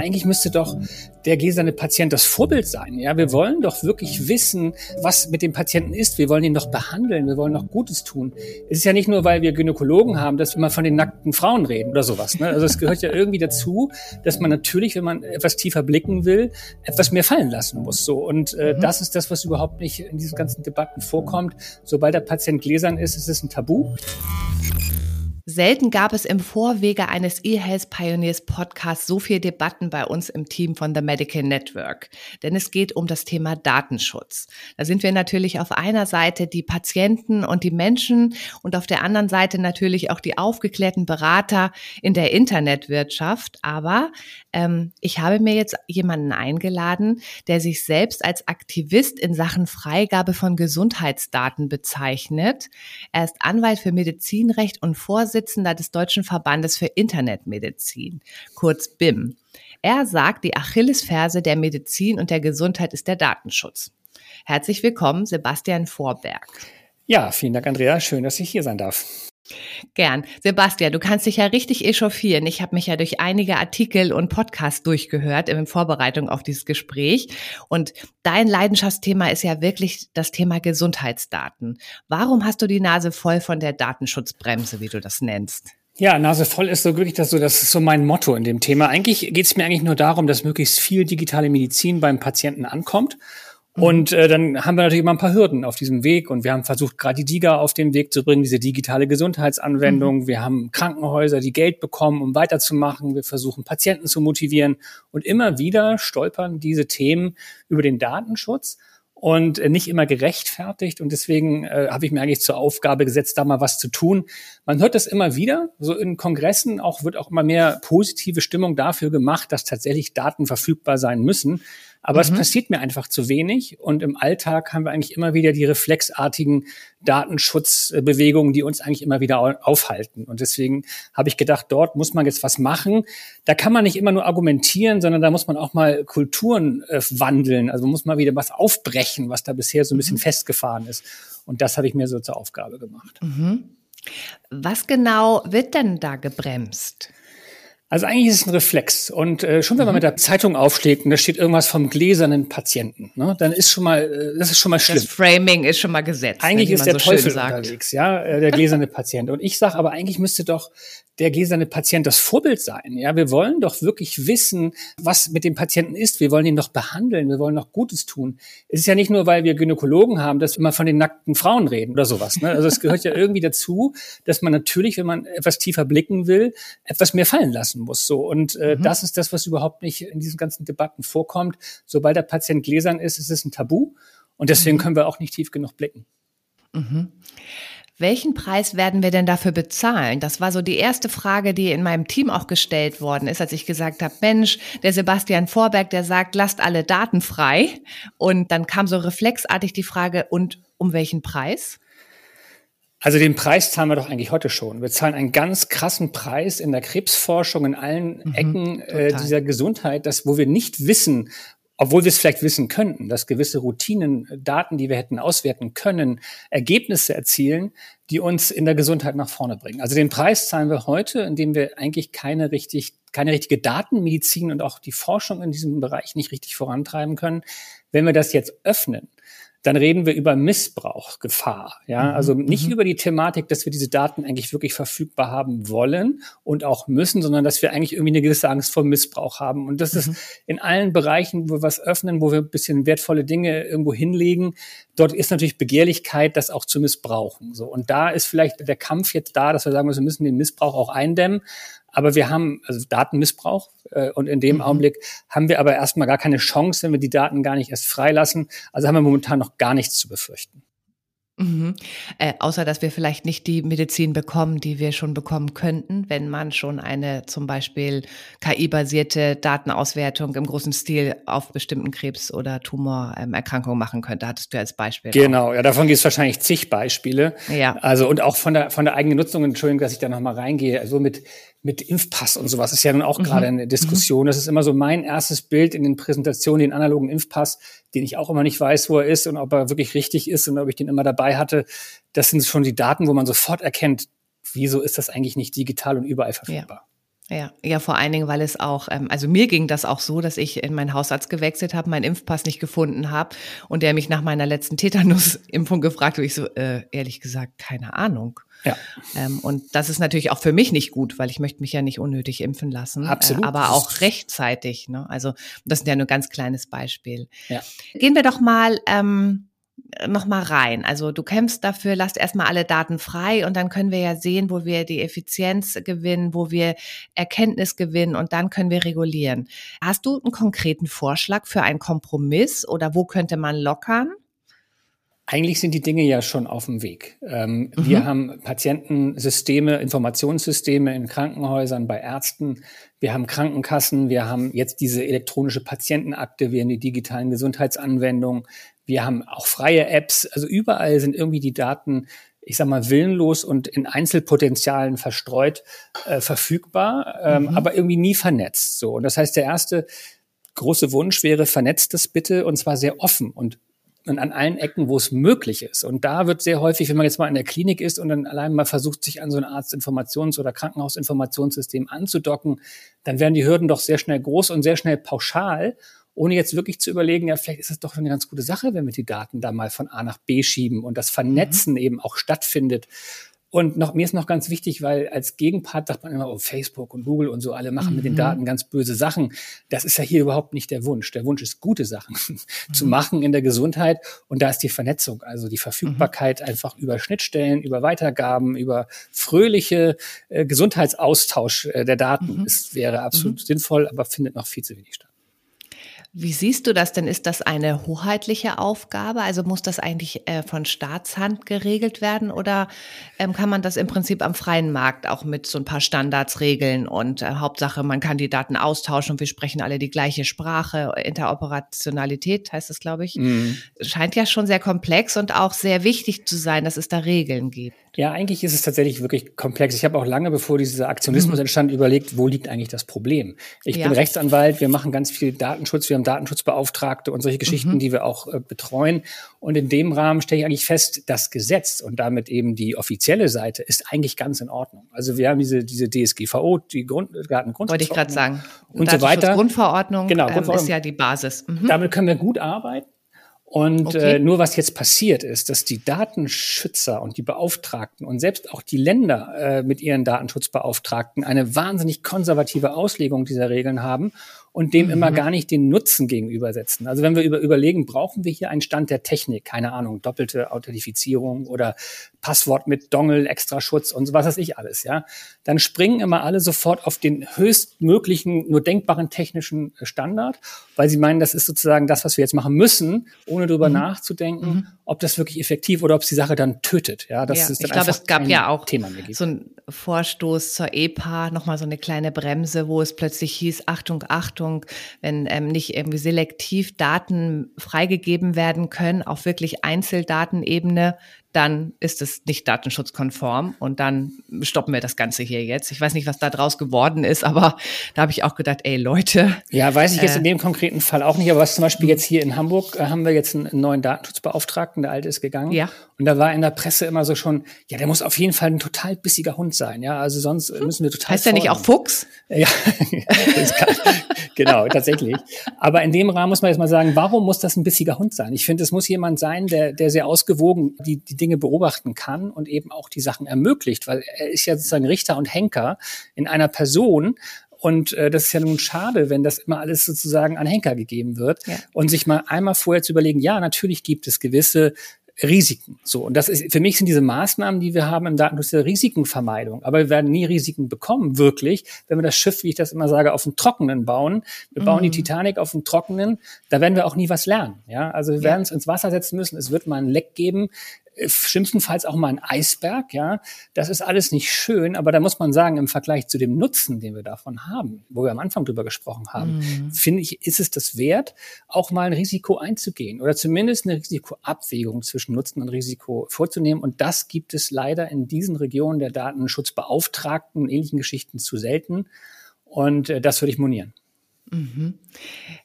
eigentlich müsste doch der gläserne Patient das Vorbild sein. Ja, wir wollen doch wirklich wissen, was mit dem Patienten ist. Wir wollen ihn doch behandeln. Wir wollen doch Gutes tun. Es ist ja nicht nur, weil wir Gynäkologen haben, dass wir mal von den nackten Frauen reden oder sowas. Ne? Also es gehört ja irgendwie dazu, dass man natürlich, wenn man etwas tiefer blicken will, etwas mehr fallen lassen muss. So und äh, mhm. das ist das, was überhaupt nicht in diesen ganzen Debatten vorkommt. Sobald der Patient gläsern ist, ist es ein Tabu. Selten gab es im Vorwege eines eHealth Pioneers Podcasts so viel Debatten bei uns im Team von The Medical Network. Denn es geht um das Thema Datenschutz. Da sind wir natürlich auf einer Seite die Patienten und die Menschen und auf der anderen Seite natürlich auch die aufgeklärten Berater in der Internetwirtschaft. Aber ähm, ich habe mir jetzt jemanden eingeladen, der sich selbst als Aktivist in Sachen Freigabe von Gesundheitsdaten bezeichnet. Er ist Anwalt für Medizinrecht und Vorsitzender Vorsitzender des Deutschen Verbandes für Internetmedizin, kurz BIM. Er sagt, die Achillesferse der Medizin und der Gesundheit ist der Datenschutz. Herzlich willkommen, Sebastian Vorberg. Ja, vielen Dank, Andrea. Schön, dass ich hier sein darf. Gern. Sebastian, du kannst dich ja richtig echauffieren. Ich habe mich ja durch einige Artikel und Podcasts durchgehört in Vorbereitung auf dieses Gespräch. Und dein Leidenschaftsthema ist ja wirklich das Thema Gesundheitsdaten. Warum hast du die Nase voll von der Datenschutzbremse, wie du das nennst? Ja, Nase voll ist so wirklich das so, das ist so mein Motto in dem Thema. Eigentlich geht es mir eigentlich nur darum, dass möglichst viel digitale Medizin beim Patienten ankommt. Und äh, dann haben wir natürlich immer ein paar Hürden auf diesem Weg und wir haben versucht, gerade die DIGA auf den Weg zu bringen, diese digitale Gesundheitsanwendung. Mhm. Wir haben Krankenhäuser, die Geld bekommen, um weiterzumachen. Wir versuchen, Patienten zu motivieren und immer wieder stolpern diese Themen über den Datenschutz und äh, nicht immer gerechtfertigt. Und deswegen äh, habe ich mir eigentlich zur Aufgabe gesetzt, da mal was zu tun. Man hört das immer wieder, so in Kongressen auch wird auch immer mehr positive Stimmung dafür gemacht, dass tatsächlich Daten verfügbar sein müssen. Aber mhm. es passiert mir einfach zu wenig. Und im Alltag haben wir eigentlich immer wieder die reflexartigen Datenschutzbewegungen, die uns eigentlich immer wieder aufhalten. Und deswegen habe ich gedacht, dort muss man jetzt was machen. Da kann man nicht immer nur argumentieren, sondern da muss man auch mal Kulturen äh, wandeln. Also muss man wieder was aufbrechen, was da bisher so ein bisschen mhm. festgefahren ist. Und das habe ich mir so zur Aufgabe gemacht. Mhm. Was genau wird denn da gebremst? Also eigentlich ist es ein Reflex. Und äh, schon wenn man mhm. mit der Zeitung aufschlägt und da steht irgendwas vom gläsernen Patienten, ne, dann ist schon mal, äh, das ist schon mal schlimm. Das Framing ist schon mal gesetzt. Eigentlich ist der so Teufel unterwegs, ja, äh, der gläserne Patient. Und ich sage aber, eigentlich müsste doch der gläserne Patient das Vorbild sein. Ja, wir wollen doch wirklich wissen, was mit dem Patienten ist. Wir wollen ihn doch behandeln. Wir wollen doch Gutes tun. Es ist ja nicht nur, weil wir Gynäkologen haben, dass wir mal von den nackten Frauen reden oder sowas. Ne? Also es gehört ja irgendwie dazu, dass man natürlich, wenn man etwas tiefer blicken will, etwas mehr fallen lassen muss. So und äh, mhm. das ist das, was überhaupt nicht in diesen ganzen Debatten vorkommt. Sobald der Patient gläsern ist, ist es ein Tabu und deswegen mhm. können wir auch nicht tief genug blicken. Mhm. Welchen Preis werden wir denn dafür bezahlen? Das war so die erste Frage, die in meinem Team auch gestellt worden ist, als ich gesagt habe, Mensch, der Sebastian Vorberg, der sagt, lasst alle Daten frei. Und dann kam so reflexartig die Frage, und um welchen Preis? Also den Preis zahlen wir doch eigentlich heute schon. Wir zahlen einen ganz krassen Preis in der Krebsforschung in allen mhm, Ecken äh, dieser Gesundheit, das, wo wir nicht wissen, obwohl wir es vielleicht wissen könnten, dass gewisse Routinen, Daten, die wir hätten auswerten können, Ergebnisse erzielen, die uns in der Gesundheit nach vorne bringen. Also den Preis zahlen wir heute, indem wir eigentlich keine richtig, keine richtige Datenmedizin und auch die Forschung in diesem Bereich nicht richtig vorantreiben können. Wenn wir das jetzt öffnen, dann reden wir über Missbrauchgefahr. Ja, mhm. also nicht mhm. über die Thematik, dass wir diese Daten eigentlich wirklich verfügbar haben wollen und auch müssen, sondern dass wir eigentlich irgendwie eine gewisse Angst vor Missbrauch haben. Und das mhm. ist in allen Bereichen, wo wir was öffnen, wo wir ein bisschen wertvolle Dinge irgendwo hinlegen. Dort ist natürlich Begehrlichkeit, das auch zu missbrauchen. So. Und da ist vielleicht der Kampf jetzt da, dass wir sagen, wir müssen den Missbrauch auch eindämmen. Aber wir haben also Datenmissbrauch äh, und in dem mhm. Augenblick haben wir aber erstmal gar keine Chance, wenn wir die Daten gar nicht erst freilassen. Also haben wir momentan noch gar nichts zu befürchten. Mhm. Äh, außer dass wir vielleicht nicht die Medizin bekommen, die wir schon bekommen könnten, wenn man schon eine zum Beispiel KI-basierte Datenauswertung im großen Stil auf bestimmten Krebs- oder Tumorerkrankungen machen könnte. Hattest du als Beispiel. Genau, auch. ja, davon gibt es wahrscheinlich zig Beispiele. Ja. Also und auch von der von der eigenen Nutzung, Entschuldigung, dass ich da nochmal reingehe, also mit mit Impfpass und sowas ist ja nun auch mhm. gerade eine Diskussion. Mhm. Das ist immer so mein erstes Bild in den Präsentationen, den analogen Impfpass, den ich auch immer nicht weiß, wo er ist und ob er wirklich richtig ist und ob ich den immer dabei hatte. Das sind schon die Daten, wo man sofort erkennt, wieso ist das eigentlich nicht digital und überall verfügbar. Ja. Ja, ja, vor allen Dingen, weil es auch, ähm, also mir ging das auch so, dass ich in meinen Hausarzt gewechselt habe, meinen Impfpass nicht gefunden habe und der mich nach meiner letzten Tetanus-Impfung gefragt hat. Ich so, äh, ehrlich gesagt, keine Ahnung. Ja. Ähm, und das ist natürlich auch für mich nicht gut, weil ich möchte mich ja nicht unnötig impfen lassen. Absolut. Äh, aber auch rechtzeitig. Ne? Also das ist ja nur ein ganz kleines Beispiel. Ja. Gehen wir doch mal ähm, noch mal rein. Also du kämpfst dafür, lasst erstmal alle Daten frei und dann können wir ja sehen, wo wir die Effizienz gewinnen, wo wir Erkenntnis gewinnen und dann können wir regulieren. Hast du einen konkreten Vorschlag für einen Kompromiss oder wo könnte man lockern? Eigentlich sind die Dinge ja schon auf dem Weg. Ähm, mhm. Wir haben Patientensysteme, Informationssysteme in Krankenhäusern, bei Ärzten. Wir haben Krankenkassen. Wir haben jetzt diese elektronische Patientenakte. Wir haben die digitalen Gesundheitsanwendungen. Wir haben auch freie Apps. Also überall sind irgendwie die Daten, ich sag mal, willenlos und in Einzelpotenzialen verstreut äh, verfügbar, ähm, mhm. aber irgendwie nie vernetzt. So. Und das heißt, der erste große Wunsch wäre, vernetzt es bitte und zwar sehr offen und und an allen Ecken, wo es möglich ist. Und da wird sehr häufig, wenn man jetzt mal in der Klinik ist und dann allein mal versucht, sich an so ein Arztinformations- oder Krankenhausinformationssystem anzudocken, dann werden die Hürden doch sehr schnell groß und sehr schnell pauschal ohne jetzt wirklich zu überlegen, ja, vielleicht ist es doch eine ganz gute Sache, wenn wir die Daten da mal von A nach B schieben und das Vernetzen mhm. eben auch stattfindet. Und noch, mir ist noch ganz wichtig, weil als Gegenpart sagt man immer, oh, Facebook und Google und so, alle machen mhm. mit den mhm. Daten ganz böse Sachen. Das ist ja hier überhaupt nicht der Wunsch. Der Wunsch ist, gute Sachen mhm. zu machen in der Gesundheit. Und da ist die Vernetzung, also die Verfügbarkeit mhm. einfach über Schnittstellen, über Weitergaben, über fröhliche äh, Gesundheitsaustausch äh, der Daten. Es wäre absolut sinnvoll, aber findet noch viel zu wenig statt. Wie siehst du das denn? Ist das eine hoheitliche Aufgabe? Also muss das eigentlich äh, von Staatshand geregelt werden oder ähm, kann man das im Prinzip am freien Markt auch mit so ein paar Standards regeln und äh, Hauptsache, man kann die Daten austauschen und wir sprechen alle die gleiche Sprache. Interoperationalität heißt das, glaube ich. Mhm. Scheint ja schon sehr komplex und auch sehr wichtig zu sein, dass es da Regeln gibt. Ja, eigentlich ist es tatsächlich wirklich komplex. Ich habe auch lange, bevor dieser Aktionismus mhm. entstand, überlegt, wo liegt eigentlich das Problem? Ich ja. bin Rechtsanwalt, wir machen ganz viel Datenschutz, wir haben Datenschutzbeauftragte und solche Geschichten, mhm. die wir auch äh, betreuen. Und in dem Rahmen stelle ich eigentlich fest, das Gesetz und damit eben die offizielle Seite ist eigentlich ganz in Ordnung. Also wir haben diese, diese DSGVO, die Grund, Datengrundverordnung. Wollte ich gerade sagen. Und so weiter. Grundverordnung, genau, Grundverordnung ähm, ist ja die Basis. Mhm. Damit können wir gut arbeiten. Und okay. äh, nur was jetzt passiert ist, dass die Datenschützer und die Beauftragten und selbst auch die Länder äh, mit ihren Datenschutzbeauftragten eine wahnsinnig konservative Auslegung dieser Regeln haben und dem mhm. immer gar nicht den Nutzen gegenübersetzen. Also wenn wir über, überlegen, brauchen wir hier einen Stand der Technik, keine Ahnung, doppelte Authentifizierung oder Passwort mit Dongle, Extraschutz und so was weiß ich alles, ja, dann springen immer alle sofort auf den höchstmöglichen, nur denkbaren technischen Standard, weil sie meinen, das ist sozusagen das, was wir jetzt machen müssen, ohne darüber mhm. nachzudenken, mhm. ob das wirklich effektiv oder ob es die Sache dann tötet. Ja, das ja, ist dann ich glaube, es gab ja auch Thema so ein Vorstoß zur EPA, nochmal so eine kleine Bremse, wo es plötzlich hieß, Achtung, Achtung, wenn ähm, nicht irgendwie selektiv Daten freigegeben werden können, auf wirklich Einzeldatenebene, dann ist es nicht datenschutzkonform und dann stoppen wir das Ganze hier jetzt. Ich weiß nicht, was da draus geworden ist, aber da habe ich auch gedacht, ey Leute. Ja, weiß ich jetzt äh, in dem konkreten Fall auch nicht, aber was zum Beispiel jetzt hier in Hamburg äh, haben wir jetzt einen neuen Datenschutzbeauftragten, der alte ist gegangen. Ja. Und da war in der Presse immer so schon, ja, der muss auf jeden Fall ein total bissiger Hund sein, ja, also sonst hm. müssen wir total. Heißt der nicht auch Fuchs? Ja, kann, genau, tatsächlich. Aber in dem Rahmen muss man jetzt mal sagen, warum muss das ein bissiger Hund sein? Ich finde, es muss jemand sein, der, der sehr ausgewogen die, die Dinge beobachten kann und eben auch die Sachen ermöglicht, weil er ist ja sozusagen Richter und Henker in einer Person und äh, das ist ja nun schade, wenn das immer alles sozusagen an Henker gegeben wird. Ja. Und sich mal einmal vorher zu überlegen, ja, natürlich gibt es gewisse Risiken. So. Und das ist, für mich sind diese Maßnahmen, die wir haben im Datenschutz, Risikenvermeidung. Aber wir werden nie Risiken bekommen, wirklich, wenn wir das Schiff, wie ich das immer sage, auf dem Trockenen bauen. Wir bauen die mhm. Titanic auf dem Trockenen, da werden wir auch nie was lernen. Ja, also wir ja. werden es ins Wasser setzen müssen. Es wird mal ein Leck geben schlimmstenfalls auch mal ein Eisberg, ja. Das ist alles nicht schön, aber da muss man sagen, im Vergleich zu dem Nutzen, den wir davon haben, wo wir am Anfang drüber gesprochen haben, mhm. finde ich, ist es das wert, auch mal ein Risiko einzugehen oder zumindest eine Risikoabwägung zwischen Nutzen und Risiko vorzunehmen. Und das gibt es leider in diesen Regionen der Datenschutzbeauftragten und ähnlichen Geschichten zu selten. Und äh, das würde ich monieren. Mhm.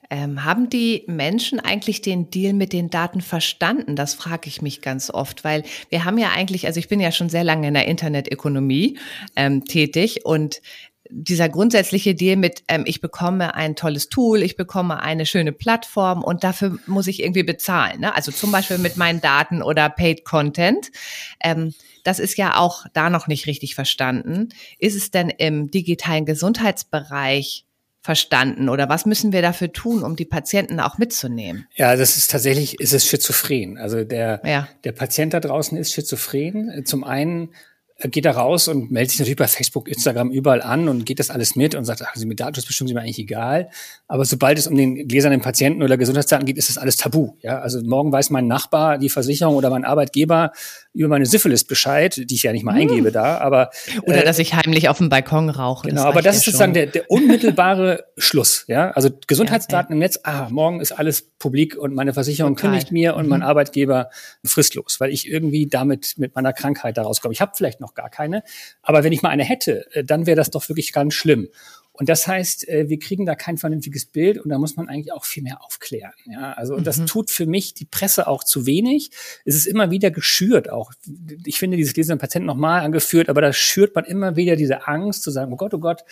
Ähm, haben die Menschen eigentlich den Deal mit den Daten verstanden? Das frage ich mich ganz oft, weil wir haben ja eigentlich, also ich bin ja schon sehr lange in der Internetökonomie ähm, tätig und dieser grundsätzliche Deal mit, ähm, ich bekomme ein tolles Tool, ich bekomme eine schöne Plattform und dafür muss ich irgendwie bezahlen. Ne? Also zum Beispiel mit meinen Daten oder Paid Content. Ähm, das ist ja auch da noch nicht richtig verstanden. Ist es denn im digitalen Gesundheitsbereich verstanden oder was müssen wir dafür tun, um die Patienten auch mitzunehmen? Ja, das ist tatsächlich, ist es schizophren. Also der, ja. der Patient da draußen ist schizophren. Zum einen geht da raus und meldet sich natürlich bei Facebook, Instagram überall an und geht das alles mit und sagt, ach, Sie mit Datenschutz bestimmt sind mir eigentlich egal. Aber sobald es um den gläsernen Patienten oder Gesundheitsdaten geht, ist das alles tabu. Ja, also morgen weiß mein Nachbar, die Versicherung oder mein Arbeitgeber über meine Syphilis Bescheid, die ich ja nicht mal hm. eingebe da, aber oder äh, dass ich heimlich auf dem Balkon rauche. Genau, aber das ist sozusagen der, der unmittelbare Schluss. Ja, also Gesundheitsdaten ja, ja. im Netz. Ah, morgen ist alles publik und meine Versicherung Total. kündigt mir und mhm. mein Arbeitgeber fristlos, weil ich irgendwie damit mit meiner Krankheit daraus komme. Ich habe vielleicht noch gar keine. Aber wenn ich mal eine hätte, äh, dann wäre das doch wirklich ganz schlimm. Und das heißt, äh, wir kriegen da kein vernünftiges Bild und da muss man eigentlich auch viel mehr aufklären. Ja, also mhm. das tut für mich die Presse auch zu wenig. Es ist immer wieder geschürt auch. Ich finde dieses Lesen Patienten nochmal angeführt, aber da schürt man immer wieder diese Angst zu sagen, oh Gott, oh Gott,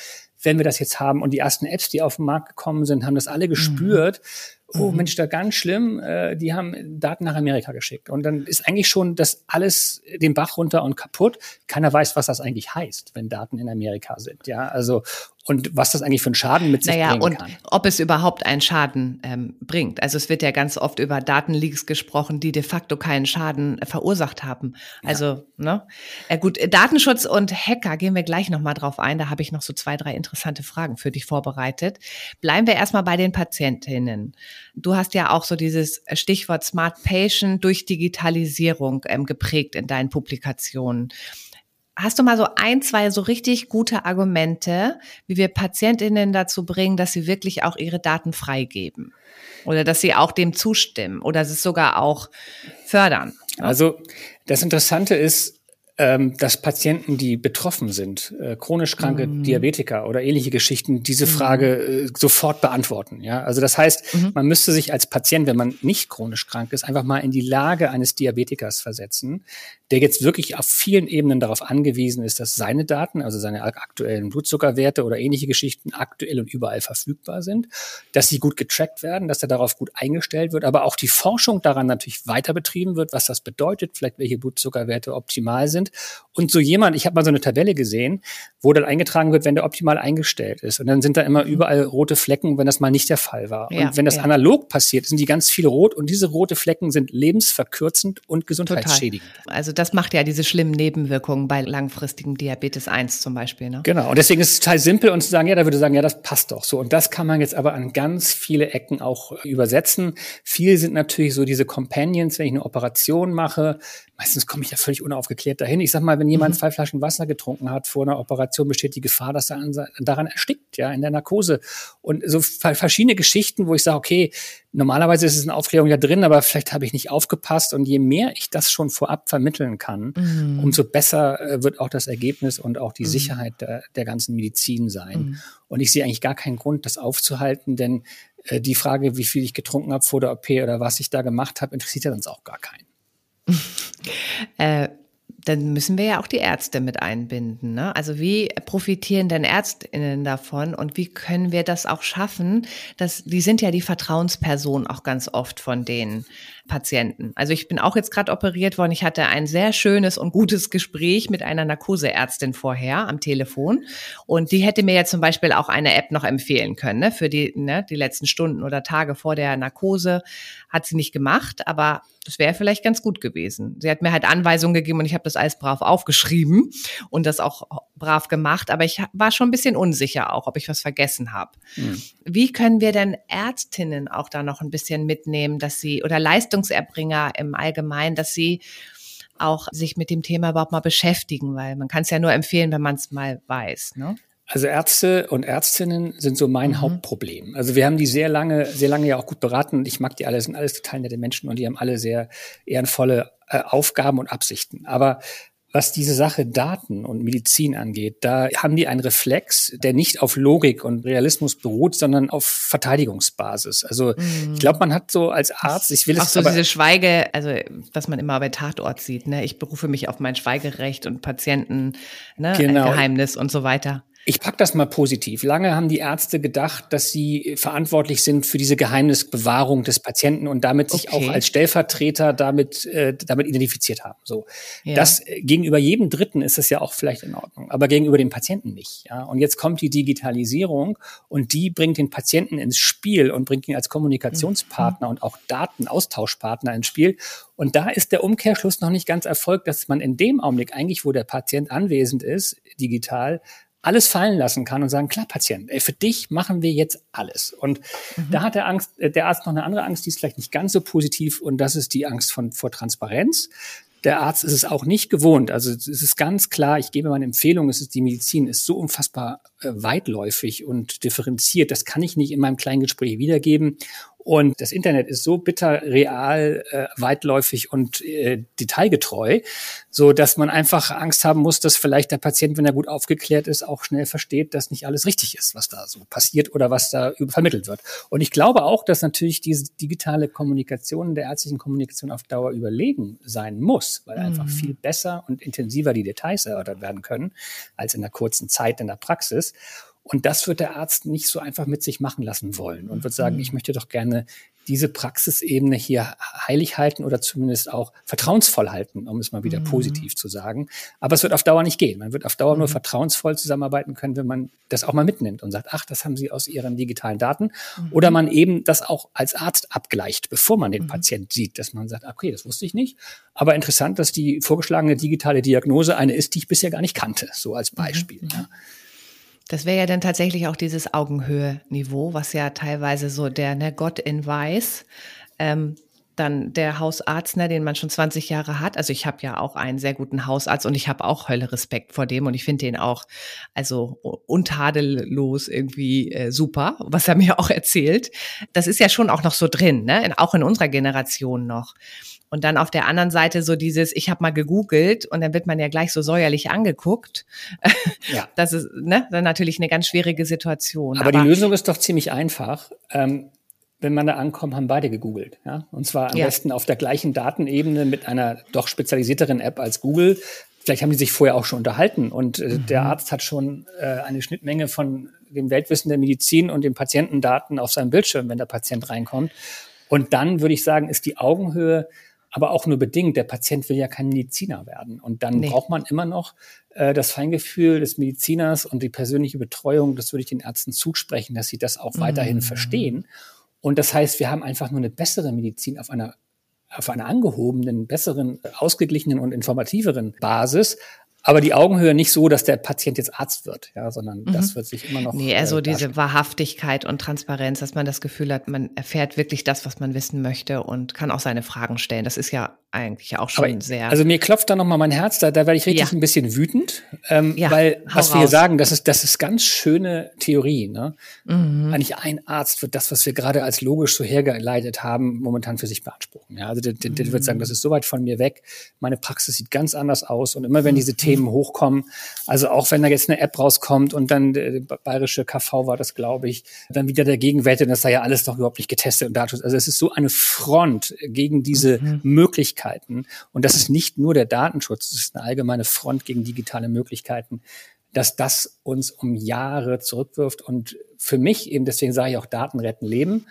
wenn wir das jetzt haben. Und die ersten Apps, die auf den Markt gekommen sind, haben das alle gespürt. Mhm oh mhm. Mensch, da ganz schlimm, äh, die haben Daten nach Amerika geschickt. Und dann ist eigentlich schon das alles den Bach runter und kaputt. Keiner weiß, was das eigentlich heißt, wenn Daten in Amerika sind. Ja, also und was das eigentlich für einen Schaden mit sich naja, bringen und kann. ob es überhaupt einen Schaden ähm, bringt. Also es wird ja ganz oft über Datenleaks gesprochen, die de facto keinen Schaden äh, verursacht haben. Also, ja. ne? Äh, gut, Datenschutz und Hacker gehen wir gleich nochmal drauf ein. Da habe ich noch so zwei, drei interessante Fragen für dich vorbereitet. Bleiben wir erstmal bei den Patientinnen. Du hast ja auch so dieses Stichwort Smart Patient durch Digitalisierung ähm, geprägt in deinen Publikationen. Hast du mal so ein, zwei so richtig gute Argumente, wie wir Patientinnen dazu bringen, dass sie wirklich auch ihre Daten freigeben? Oder dass sie auch dem zustimmen oder es sogar auch fördern? Also das Interessante ist, ähm, dass Patienten, die betroffen sind, äh, chronisch kranke mhm. Diabetiker oder ähnliche Geschichten, diese mhm. Frage äh, sofort beantworten. Ja, also das heißt, mhm. man müsste sich als Patient, wenn man nicht chronisch krank ist, einfach mal in die Lage eines Diabetikers versetzen, der jetzt wirklich auf vielen Ebenen darauf angewiesen ist, dass seine Daten, also seine aktuellen Blutzuckerwerte oder ähnliche Geschichten aktuell und überall verfügbar sind, dass sie gut getrackt werden, dass er darauf gut eingestellt wird, aber auch die Forschung daran natürlich weiter betrieben wird, was das bedeutet, vielleicht welche Blutzuckerwerte optimal sind sind. Und so jemand, ich habe mal so eine Tabelle gesehen, wo dann eingetragen wird, wenn der optimal eingestellt ist. Und dann sind da immer mhm. überall rote Flecken, wenn das mal nicht der Fall war. Ja, und wenn das ja. analog passiert, sind die ganz viele rot und diese rote Flecken sind lebensverkürzend und gesundheitsschädigend. Total. Also das macht ja diese schlimmen Nebenwirkungen bei langfristigem Diabetes 1 zum Beispiel. Ne? Genau. Und deswegen ist es total simpel und zu sagen, ja, da würde ich sagen, ja, das passt doch so. Und das kann man jetzt aber an ganz viele Ecken auch übersetzen. Viel sind natürlich so diese Companions, wenn ich eine Operation mache, meistens komme ich ja völlig unaufgeklärt dahin. Ich sag mal, wenn jemand mhm. zwei Flaschen Wasser getrunken hat vor einer Operation, besteht die Gefahr, dass er daran erstickt, ja, in der Narkose. Und so verschiedene Geschichten, wo ich sage, okay, normalerweise ist es eine Aufklärung ja drin, aber vielleicht habe ich nicht aufgepasst. Und je mehr ich das schon vorab vermitteln kann, mhm. umso besser äh, wird auch das Ergebnis und auch die mhm. Sicherheit der, der, ganzen Medizin sein. Mhm. Und ich sehe eigentlich gar keinen Grund, das aufzuhalten, denn äh, die Frage, wie viel ich getrunken habe vor der OP oder was ich da gemacht habe, interessiert ja sonst auch gar keinen. äh, dann müssen wir ja auch die Ärzte mit einbinden. Ne? Also wie profitieren denn Ärztinnen davon und wie können wir das auch schaffen? Dass, die sind ja die Vertrauensperson auch ganz oft von den Patienten. Also ich bin auch jetzt gerade operiert worden. Ich hatte ein sehr schönes und gutes Gespräch mit einer Narkoseärztin vorher am Telefon. Und die hätte mir ja zum Beispiel auch eine App noch empfehlen können ne, für die, ne, die letzten Stunden oder Tage vor der Narkose. Hat sie nicht gemacht, aber das wäre vielleicht ganz gut gewesen. Sie hat mir halt Anweisungen gegeben und ich habe das alles brav aufgeschrieben und das auch brav gemacht, aber ich war schon ein bisschen unsicher auch, ob ich was vergessen habe. Mhm. Wie können wir denn Ärztinnen auch da noch ein bisschen mitnehmen, dass sie oder Leistungserbringer im Allgemeinen, dass sie auch sich mit dem Thema überhaupt mal beschäftigen, weil man kann es ja nur empfehlen, wenn man es mal weiß. Ne? Also Ärzte und Ärztinnen sind so mein mhm. Hauptproblem. Also wir haben die sehr lange, sehr lange ja auch gut beraten. Ich mag die alle, sind alles total nette Menschen und die haben alle sehr ehrenvolle äh, Aufgaben und Absichten. Aber was diese Sache Daten und Medizin angeht, da haben die einen Reflex, der nicht auf Logik und Realismus beruht, sondern auf Verteidigungsbasis. Also mhm. ich glaube, man hat so als Arzt, ich will es Auch so diese Schweige, also was man immer bei Tatort sieht, ne? Ich berufe mich auf mein Schweigerecht und Patienten, ne? Genau. Geheimnis und so weiter. Ich pack das mal positiv. Lange haben die Ärzte gedacht, dass sie verantwortlich sind für diese Geheimnisbewahrung des Patienten und damit sich okay. auch als Stellvertreter damit, äh, damit identifiziert haben. So. Ja. Das äh, gegenüber jedem Dritten ist das ja auch vielleicht in Ordnung, aber gegenüber dem Patienten nicht. Ja? Und jetzt kommt die Digitalisierung und die bringt den Patienten ins Spiel und bringt ihn als Kommunikationspartner mhm. und auch Datenaustauschpartner ins Spiel. Und da ist der Umkehrschluss noch nicht ganz erfolgt, dass man in dem Augenblick eigentlich, wo der Patient anwesend ist, digital, alles fallen lassen kann und sagen, klar, Patient, ey, für dich machen wir jetzt alles. Und mhm. da hat der Angst, äh, der Arzt noch eine andere Angst, die ist vielleicht nicht ganz so positiv und das ist die Angst von, vor Transparenz. Der Arzt ist es auch nicht gewohnt. Also es ist ganz klar, ich gebe meine Empfehlung, es ist die Medizin ist so unfassbar äh, weitläufig und differenziert. Das kann ich nicht in meinem kleinen Gespräch wiedergeben. Und das Internet ist so bitter real, äh, weitläufig und äh, detailgetreu, so dass man einfach Angst haben muss, dass vielleicht der Patient, wenn er gut aufgeklärt ist, auch schnell versteht, dass nicht alles richtig ist, was da so passiert oder was da vermittelt wird. Und ich glaube auch, dass natürlich diese digitale Kommunikation der ärztlichen Kommunikation auf Dauer überlegen sein muss, weil mhm. einfach viel besser und intensiver die Details erörtert werden können als in der kurzen Zeit in der Praxis. Und das wird der Arzt nicht so einfach mit sich machen lassen wollen und wird sagen, mhm. ich möchte doch gerne diese Praxisebene hier heilig halten oder zumindest auch vertrauensvoll halten, um es mal wieder mhm. positiv zu sagen. Aber es wird auf Dauer nicht gehen. Man wird auf Dauer mhm. nur vertrauensvoll zusammenarbeiten können, wenn man das auch mal mitnimmt und sagt, ach, das haben Sie aus Ihren digitalen Daten. Mhm. Oder man eben das auch als Arzt abgleicht, bevor man den mhm. Patient sieht, dass man sagt, okay, das wusste ich nicht. Aber interessant, dass die vorgeschlagene digitale Diagnose eine ist, die ich bisher gar nicht kannte, so als mhm. Beispiel. Ja. Das wäre ja dann tatsächlich auch dieses Augenhöhe-Niveau, was ja teilweise so der ne, Gott in Weiß, ähm, dann der Hausarzt, ne, den man schon 20 Jahre hat. Also ich habe ja auch einen sehr guten Hausarzt und ich habe auch Hölle Respekt vor dem und ich finde den auch also untadellos irgendwie äh, super, was er mir auch erzählt. Das ist ja schon auch noch so drin, ne? auch in unserer Generation noch. Und dann auf der anderen Seite so dieses, ich habe mal gegoogelt und dann wird man ja gleich so säuerlich angeguckt. Ja. Das ist ne, dann natürlich eine ganz schwierige Situation. Aber, Aber die Lösung ist doch ziemlich einfach. Ähm, wenn man da ankommt, haben beide gegoogelt. Ja? Und zwar am ja. besten auf der gleichen Datenebene mit einer doch spezialisierteren App als Google. Vielleicht haben die sich vorher auch schon unterhalten und äh, mhm. der Arzt hat schon äh, eine Schnittmenge von dem Weltwissen der Medizin und den Patientendaten auf seinem Bildschirm, wenn der Patient reinkommt. Und dann würde ich sagen, ist die Augenhöhe aber auch nur bedingt. Der Patient will ja kein Mediziner werden. Und dann nee. braucht man immer noch äh, das Feingefühl des Mediziners und die persönliche Betreuung. Das würde ich den Ärzten zusprechen, dass sie das auch weiterhin mhm. verstehen. Und das heißt, wir haben einfach nur eine bessere Medizin auf einer auf einer angehobenen, besseren, ausgeglichenen und informativeren Basis, aber die Augenhöhe nicht so, dass der Patient jetzt Arzt wird, ja, sondern mhm. das wird sich immer noch. Nee, also äh, diese Wahrhaftigkeit und Transparenz, dass man das Gefühl hat, man erfährt wirklich das, was man wissen möchte und kann auch seine Fragen stellen. Das ist ja eigentlich auch schon Aber, sehr. Also mir klopft da nochmal mein Herz, da, da werde ich richtig ja. ein bisschen wütend, ähm, ja, weil was wir hier sagen, das ist, das ist ganz schöne Theorie. Ne? Mhm. Eigentlich ein Arzt wird das, was wir gerade als logisch so hergeleitet haben, momentan für sich beanspruchen. Ja? Also der, der, der mhm. wird sagen, das ist so weit von mir weg, meine Praxis sieht ganz anders aus und immer wenn diese Themen Themen hochkommen. Also auch wenn da jetzt eine App rauskommt und dann der bayerische KV war das, glaube ich, dann wieder dagegen wettet, das sei ja alles doch überhaupt nicht getestet und Datenschutz. Also es ist so eine Front gegen diese mhm. Möglichkeiten. Und das ist nicht nur der Datenschutz, das ist eine allgemeine Front gegen digitale Möglichkeiten dass das uns um Jahre zurückwirft und für mich eben, deswegen sage ich auch Daten retten Leben,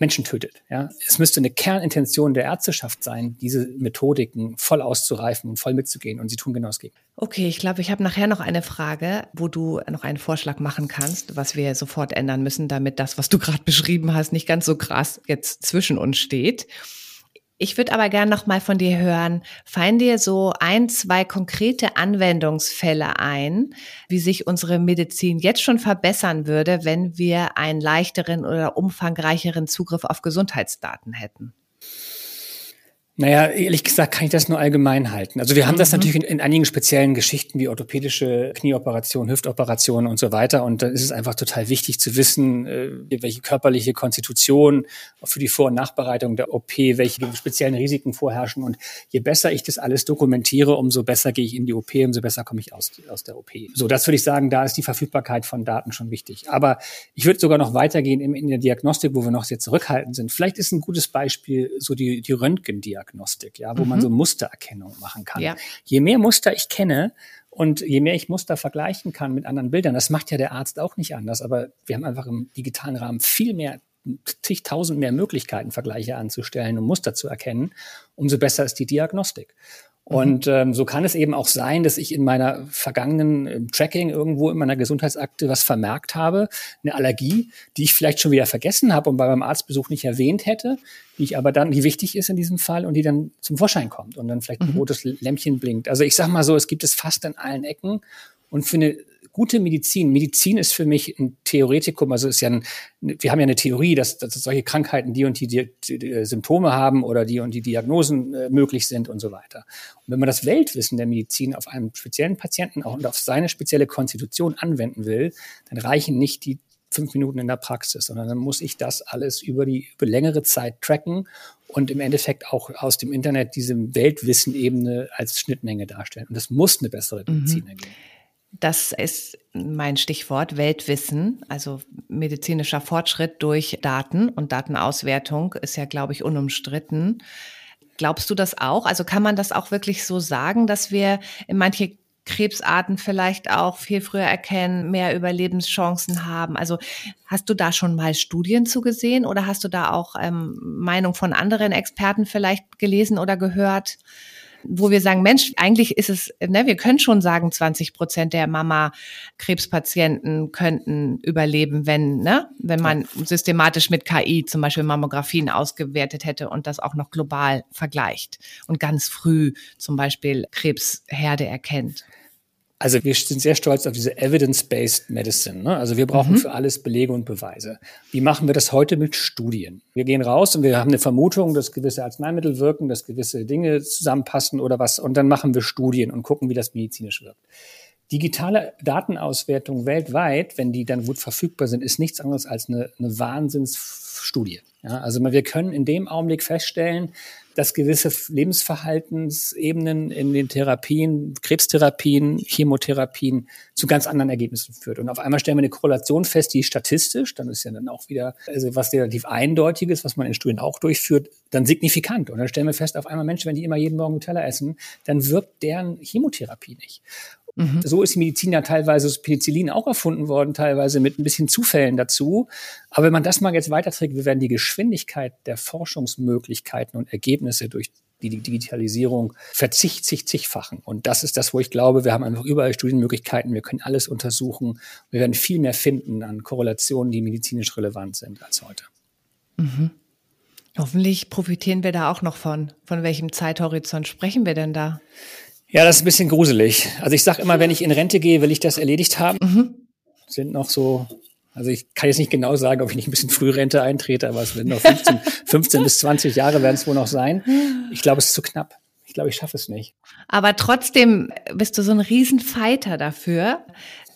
Menschen tötet. Ja? Es müsste eine Kernintention der Ärzteschaft sein, diese Methodiken voll auszureifen und voll mitzugehen. Und sie tun genau das Gegenteil. Okay, ich glaube, ich habe nachher noch eine Frage, wo du noch einen Vorschlag machen kannst, was wir sofort ändern müssen, damit das, was du gerade beschrieben hast, nicht ganz so krass jetzt zwischen uns steht. Ich würde aber gern noch mal von dir hören, fallen dir so ein, zwei konkrete Anwendungsfälle ein, wie sich unsere Medizin jetzt schon verbessern würde, wenn wir einen leichteren oder umfangreicheren Zugriff auf Gesundheitsdaten hätten? Naja, ehrlich gesagt kann ich das nur allgemein halten. Also wir haben mhm. das natürlich in, in, einigen speziellen Geschichten wie orthopädische Knieoperationen, Hüftoperationen und so weiter. Und da ist es einfach total wichtig zu wissen, äh, welche körperliche Konstitution für die Vor- und Nachbereitung der OP, welche speziellen Risiken vorherrschen. Und je besser ich das alles dokumentiere, umso besser gehe ich in die OP, umso besser komme ich aus, aus der OP. So, das würde ich sagen, da ist die Verfügbarkeit von Daten schon wichtig. Aber ich würde sogar noch weitergehen in, in der Diagnostik, wo wir noch sehr zurückhaltend sind. Vielleicht ist ein gutes Beispiel so die, die Röntgendiagnostik. Diagnostik, ja, wo mhm. man so Mustererkennung machen kann. Ja. Je mehr Muster ich kenne, Und je mehr ich Muster vergleichen kann mit anderen Bildern, das macht ja der Arzt auch nicht anders, aber wir haben einfach im digitalen Rahmen viel mehr zigtausend mehr Möglichkeiten, Vergleiche anzustellen und Muster zu erkennen, umso besser ist die Diagnostik. Mhm. Und ähm, so kann es eben auch sein, dass ich in meiner vergangenen äh, Tracking irgendwo in meiner Gesundheitsakte was vermerkt habe, eine Allergie, die ich vielleicht schon wieder vergessen habe und bei meinem Arztbesuch nicht erwähnt hätte, die ich aber dann, die wichtig ist in diesem Fall und die dann zum Vorschein kommt und dann vielleicht ein mhm. rotes Lämpchen blinkt. Also ich sag mal so, es gibt es fast in allen Ecken und für eine gute Medizin. Medizin ist für mich ein Theoretikum, also ist ja ein, wir haben ja eine Theorie, dass, dass solche Krankheiten die und die, die, die Symptome haben oder die und die Diagnosen äh, möglich sind und so weiter. Und wenn man das Weltwissen der Medizin auf einen speziellen Patienten auch und auf seine spezielle Konstitution anwenden will, dann reichen nicht die fünf Minuten in der Praxis, sondern dann muss ich das alles über die über längere Zeit tracken und im Endeffekt auch aus dem Internet diese Weltwissen-Ebene als Schnittmenge darstellen. Und das muss eine bessere Medizin mhm. ergeben. Das ist mein Stichwort Weltwissen, also medizinischer Fortschritt durch Daten und Datenauswertung ist ja, glaube ich, unumstritten. Glaubst du das auch? Also kann man das auch wirklich so sagen, dass wir in manche Krebsarten vielleicht auch viel früher erkennen, mehr Überlebenschancen haben. Also hast du da schon mal Studien zugesehen oder hast du da auch ähm, Meinung von anderen Experten vielleicht gelesen oder gehört? Wo wir sagen, Mensch, eigentlich ist es, ne, wir können schon sagen, 20 Prozent der Mama-Krebspatienten könnten überleben, wenn, ne, wenn man systematisch mit KI zum Beispiel Mammografien ausgewertet hätte und das auch noch global vergleicht und ganz früh zum Beispiel Krebsherde erkennt. Also wir sind sehr stolz auf diese Evidence-Based Medicine. Ne? Also wir brauchen mhm. für alles Belege und Beweise. Wie machen wir das heute mit Studien? Wir gehen raus und wir haben eine Vermutung, dass gewisse Arzneimittel wirken, dass gewisse Dinge zusammenpassen oder was. Und dann machen wir Studien und gucken, wie das medizinisch wirkt. Digitale Datenauswertung weltweit, wenn die dann gut verfügbar sind, ist nichts anderes als eine, eine Wahnsinnsstudie. Ja, also wir können in dem Augenblick feststellen, dass gewisse Lebensverhaltensebenen in den Therapien, Krebstherapien, Chemotherapien zu ganz anderen Ergebnissen führt. Und auf einmal stellen wir eine Korrelation fest, die statistisch, dann ist ja dann auch wieder, also was relativ eindeutiges, was man in Studien auch durchführt, dann signifikant. Und dann stellen wir fest, auf einmal Menschen, wenn die immer jeden Morgen Nutella essen, dann wirkt deren Chemotherapie nicht. Mhm. So ist die Medizin ja teilweise, das Penicillin auch erfunden worden, teilweise mit ein bisschen Zufällen dazu. Aber wenn man das mal jetzt weiterträgt, wir werden die Geschwindigkeit der Forschungsmöglichkeiten und Ergebnisse durch die Digitalisierung verzicht sich zigfachen. Und das ist das, wo ich glaube, wir haben einfach überall Studienmöglichkeiten, wir können alles untersuchen. Wir werden viel mehr finden an Korrelationen, die medizinisch relevant sind als heute. Mhm. Hoffentlich profitieren wir da auch noch von. Von welchem Zeithorizont sprechen wir denn da? Ja, das ist ein bisschen gruselig. Also ich sage immer, wenn ich in Rente gehe, will ich das erledigt haben. Mhm. Sind noch so, also ich kann jetzt nicht genau sagen, ob ich nicht ein bisschen Frührente eintrete, aber es werden noch 15, 15 bis 20 Jahre werden es wohl noch sein. Ich glaube, es ist zu knapp. Ich glaube, ich schaffe es nicht. Aber trotzdem bist du so ein Riesenfighter dafür,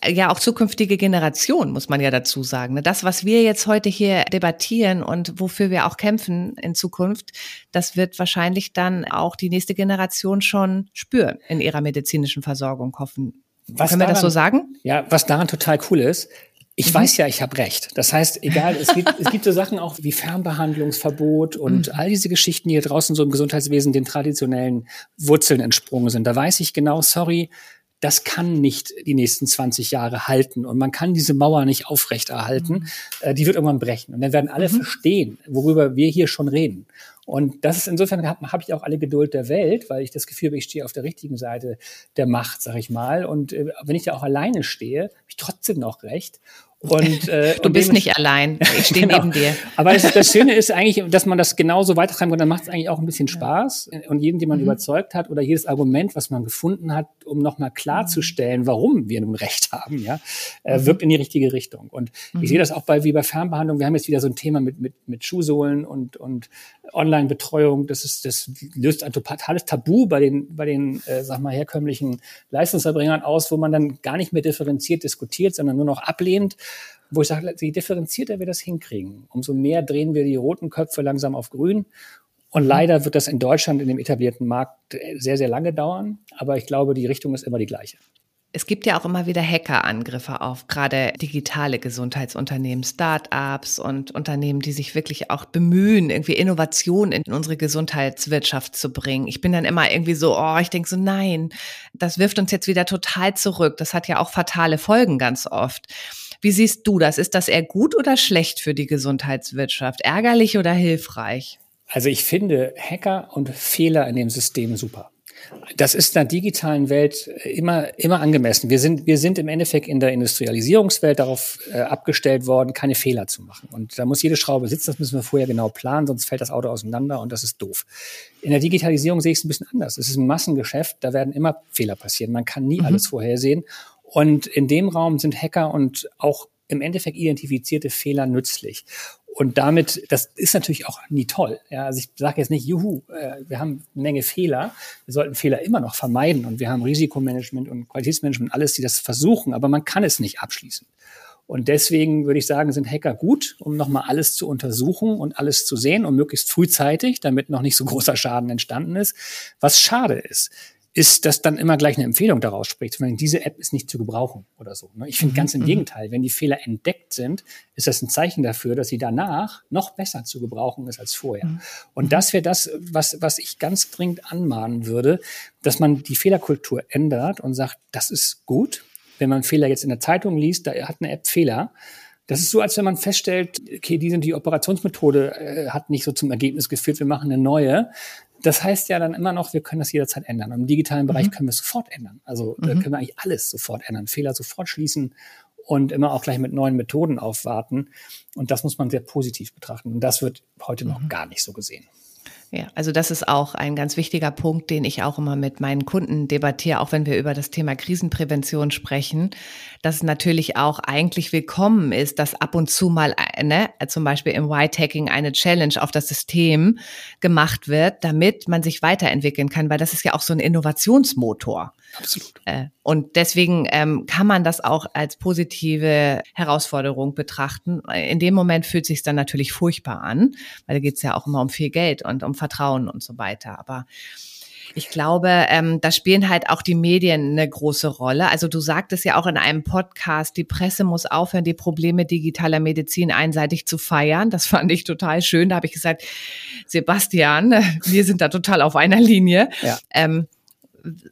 ja auch zukünftige Generationen, muss man ja dazu sagen. Ne? Das, was wir jetzt heute hier debattieren und wofür wir auch kämpfen in Zukunft, das wird wahrscheinlich dann auch die nächste Generation schon spüren in ihrer medizinischen Versorgung hoffen. Was Können wir daran, das so sagen? Ja, was daran total cool ist, ich mhm. weiß ja, ich habe recht. Das heißt, egal, es gibt, es gibt so Sachen auch wie Fernbehandlungsverbot und mhm. all diese Geschichten, die hier draußen so im Gesundheitswesen den traditionellen Wurzeln entsprungen sind. Da weiß ich genau, sorry, das kann nicht die nächsten 20 Jahre halten und man kann diese Mauer nicht aufrechterhalten. Mhm. Äh, die wird irgendwann brechen und dann werden alle mhm. verstehen, worüber wir hier schon reden. Und das ist insofern habe hab ich auch alle Geduld der Welt, weil ich das Gefühl habe, ich stehe auf der richtigen Seite der Macht, sag ich mal. Und äh, wenn ich da auch alleine stehe, habe ich trotzdem noch recht. Und, äh, du bist nicht allein. Ich stehe genau. neben dir. Aber das, das, Schöne ist eigentlich, dass man das genauso weitertreiben kann. Dann macht es eigentlich auch ein bisschen Spaß. Und jeden, den man mhm. überzeugt hat, oder jedes Argument, was man gefunden hat, um nochmal klarzustellen, warum wir nun Recht haben, ja, äh, mhm. wirkt in die richtige Richtung. Und mhm. ich sehe das auch bei wie bei Fernbehandlung. Wir haben jetzt wieder so ein Thema mit mit mit Schuhsohlen und und Online-Betreuung. Das ist das löst ein totales Tabu bei den bei den äh, sag mal herkömmlichen Leistungserbringern aus, wo man dann gar nicht mehr differenziert diskutiert, sondern nur noch ablehnt wo ich sage, je differenzierter wir das hinkriegen, umso mehr drehen wir die roten Köpfe langsam auf grün. Und leider wird das in Deutschland in dem etablierten Markt sehr, sehr lange dauern. Aber ich glaube, die Richtung ist immer die gleiche. Es gibt ja auch immer wieder Hackerangriffe auf gerade digitale Gesundheitsunternehmen, Start-ups und Unternehmen, die sich wirklich auch bemühen, irgendwie Innovation in unsere Gesundheitswirtschaft zu bringen. Ich bin dann immer irgendwie so, oh, ich denke so, nein, das wirft uns jetzt wieder total zurück. Das hat ja auch fatale Folgen ganz oft. Wie siehst du das? Ist das eher gut oder schlecht für die Gesundheitswirtschaft? Ärgerlich oder hilfreich? Also ich finde Hacker und Fehler in dem System super. Das ist in der digitalen Welt immer, immer angemessen. Wir sind, wir sind im Endeffekt in der Industrialisierungswelt darauf äh, abgestellt worden, keine Fehler zu machen. Und da muss jede Schraube sitzen, das müssen wir vorher genau planen, sonst fällt das Auto auseinander und das ist doof. In der Digitalisierung sehe ich es ein bisschen anders. Es ist ein Massengeschäft, da werden immer Fehler passieren. Man kann nie mhm. alles vorhersehen. Und in dem Raum sind Hacker und auch im Endeffekt identifizierte Fehler nützlich. Und damit, das ist natürlich auch nie toll. Ja, also ich sage jetzt nicht, juhu, äh, wir haben eine Menge Fehler. Wir sollten Fehler immer noch vermeiden und wir haben Risikomanagement und Qualitätsmanagement, alles, die das versuchen, aber man kann es nicht abschließen. Und deswegen würde ich sagen, sind Hacker gut, um nochmal alles zu untersuchen und alles zu sehen und möglichst frühzeitig, damit noch nicht so großer Schaden entstanden ist. Was schade ist, ist, dass dann immer gleich eine Empfehlung daraus spricht, wenn diese App ist nicht zu gebrauchen oder so. Ne? Ich finde mhm. ganz im mhm. Gegenteil, wenn die Fehler entdeckt sind, ist das ein Zeichen dafür, dass sie danach noch besser zu gebrauchen ist als vorher. Mhm. Und das wäre das, was, was ich ganz dringend anmahnen würde, dass man die Fehlerkultur ändert und sagt, das ist gut. Wenn man Fehler jetzt in der Zeitung liest, da hat eine App Fehler, das ist so, als wenn man feststellt, okay, die sind die Operationsmethode äh, hat nicht so zum Ergebnis geführt, wir machen eine neue. Das heißt ja dann immer noch, wir können das jederzeit ändern. Im digitalen Bereich mhm. können wir es sofort ändern. Also mhm. da können wir eigentlich alles sofort ändern, Fehler sofort schließen und immer auch gleich mit neuen Methoden aufwarten. Und das muss man sehr positiv betrachten. Und das wird heute noch mhm. gar nicht so gesehen. Ja, also das ist auch ein ganz wichtiger Punkt, den ich auch immer mit meinen Kunden debattiere, auch wenn wir über das Thema Krisenprävention sprechen, dass es natürlich auch eigentlich willkommen ist, dass ab und zu mal, ne, zum Beispiel im White-Hacking eine Challenge auf das System gemacht wird, damit man sich weiterentwickeln kann, weil das ist ja auch so ein Innovationsmotor. Absolut. Äh, und deswegen ähm, kann man das auch als positive Herausforderung betrachten. In dem Moment fühlt sich dann natürlich furchtbar an, weil da geht es ja auch immer um viel Geld und um Vertrauen und so weiter. Aber ich glaube, ähm, da spielen halt auch die Medien eine große Rolle. Also du sagtest ja auch in einem Podcast, die Presse muss aufhören, die Probleme digitaler Medizin einseitig zu feiern. Das fand ich total schön. Da habe ich gesagt, Sebastian, wir sind da total auf einer Linie. Ja. Ähm,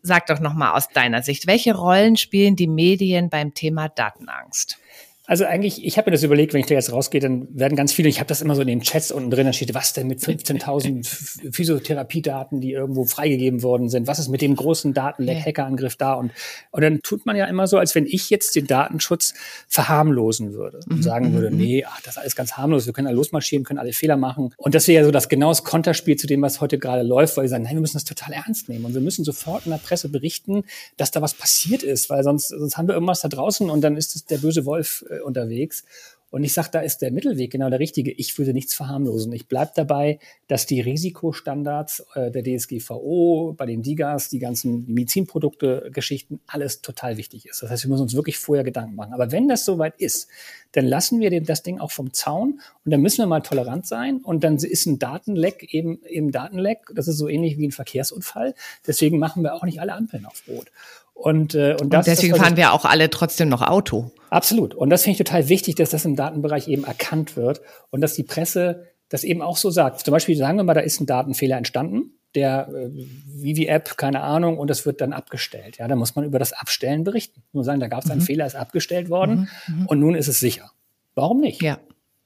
sag doch noch mal aus deiner Sicht, welche Rollen spielen die Medien beim Thema Datenangst? Also eigentlich, ich habe mir das überlegt, wenn ich da jetzt rausgehe, dann werden ganz viele, ich habe das immer so in den Chats unten drin, dann steht, was denn mit 15.000 Physiotherapiedaten, die irgendwo freigegeben worden sind, was ist mit dem großen Datenleck-Hackerangriff da und, und dann tut man ja immer so, als wenn ich jetzt den Datenschutz verharmlosen würde und mhm. sagen würde, mhm, mhm. nee, ach, das ist alles ganz harmlos, wir können alle losmarschieren, können alle Fehler machen und das wäre ja so das genaues Konterspiel zu dem, was heute gerade läuft, weil wir sagen, nein, wir müssen das total ernst nehmen und wir müssen sofort in der Presse berichten, dass da was passiert ist, weil sonst, sonst haben wir irgendwas da draußen und dann ist es der böse Wolf äh, unterwegs. Und ich sage, da ist der Mittelweg genau der richtige. Ich würde nichts verharmlosen. Ich bleibe dabei, dass die Risikostandards äh, der DSGVO, bei den DIGAs, die ganzen Medizinprodukte, Geschichten, alles total wichtig ist. Das heißt, wir müssen uns wirklich vorher Gedanken machen. Aber wenn das soweit ist, dann lassen wir das Ding auch vom Zaun und dann müssen wir mal tolerant sein. Und dann ist ein Datenleck eben, eben Datenleck. Das ist so ähnlich wie ein Verkehrsunfall. Deswegen machen wir auch nicht alle Ampeln auf Rot. Und, äh, und, das, und deswegen das, fahren wir auch alle trotzdem noch Auto. Absolut. Und das finde ich total wichtig, dass das im Datenbereich eben erkannt wird und dass die Presse das eben auch so sagt. Zum Beispiel sagen wir mal, da ist ein Datenfehler entstanden, der äh, Vivi-App, keine Ahnung, und das wird dann abgestellt. Ja, da muss man über das Abstellen berichten. Nur sagen, da gab es einen mhm. Fehler, ist abgestellt worden mhm. mhm. und nun ist es sicher. Warum nicht? Ja,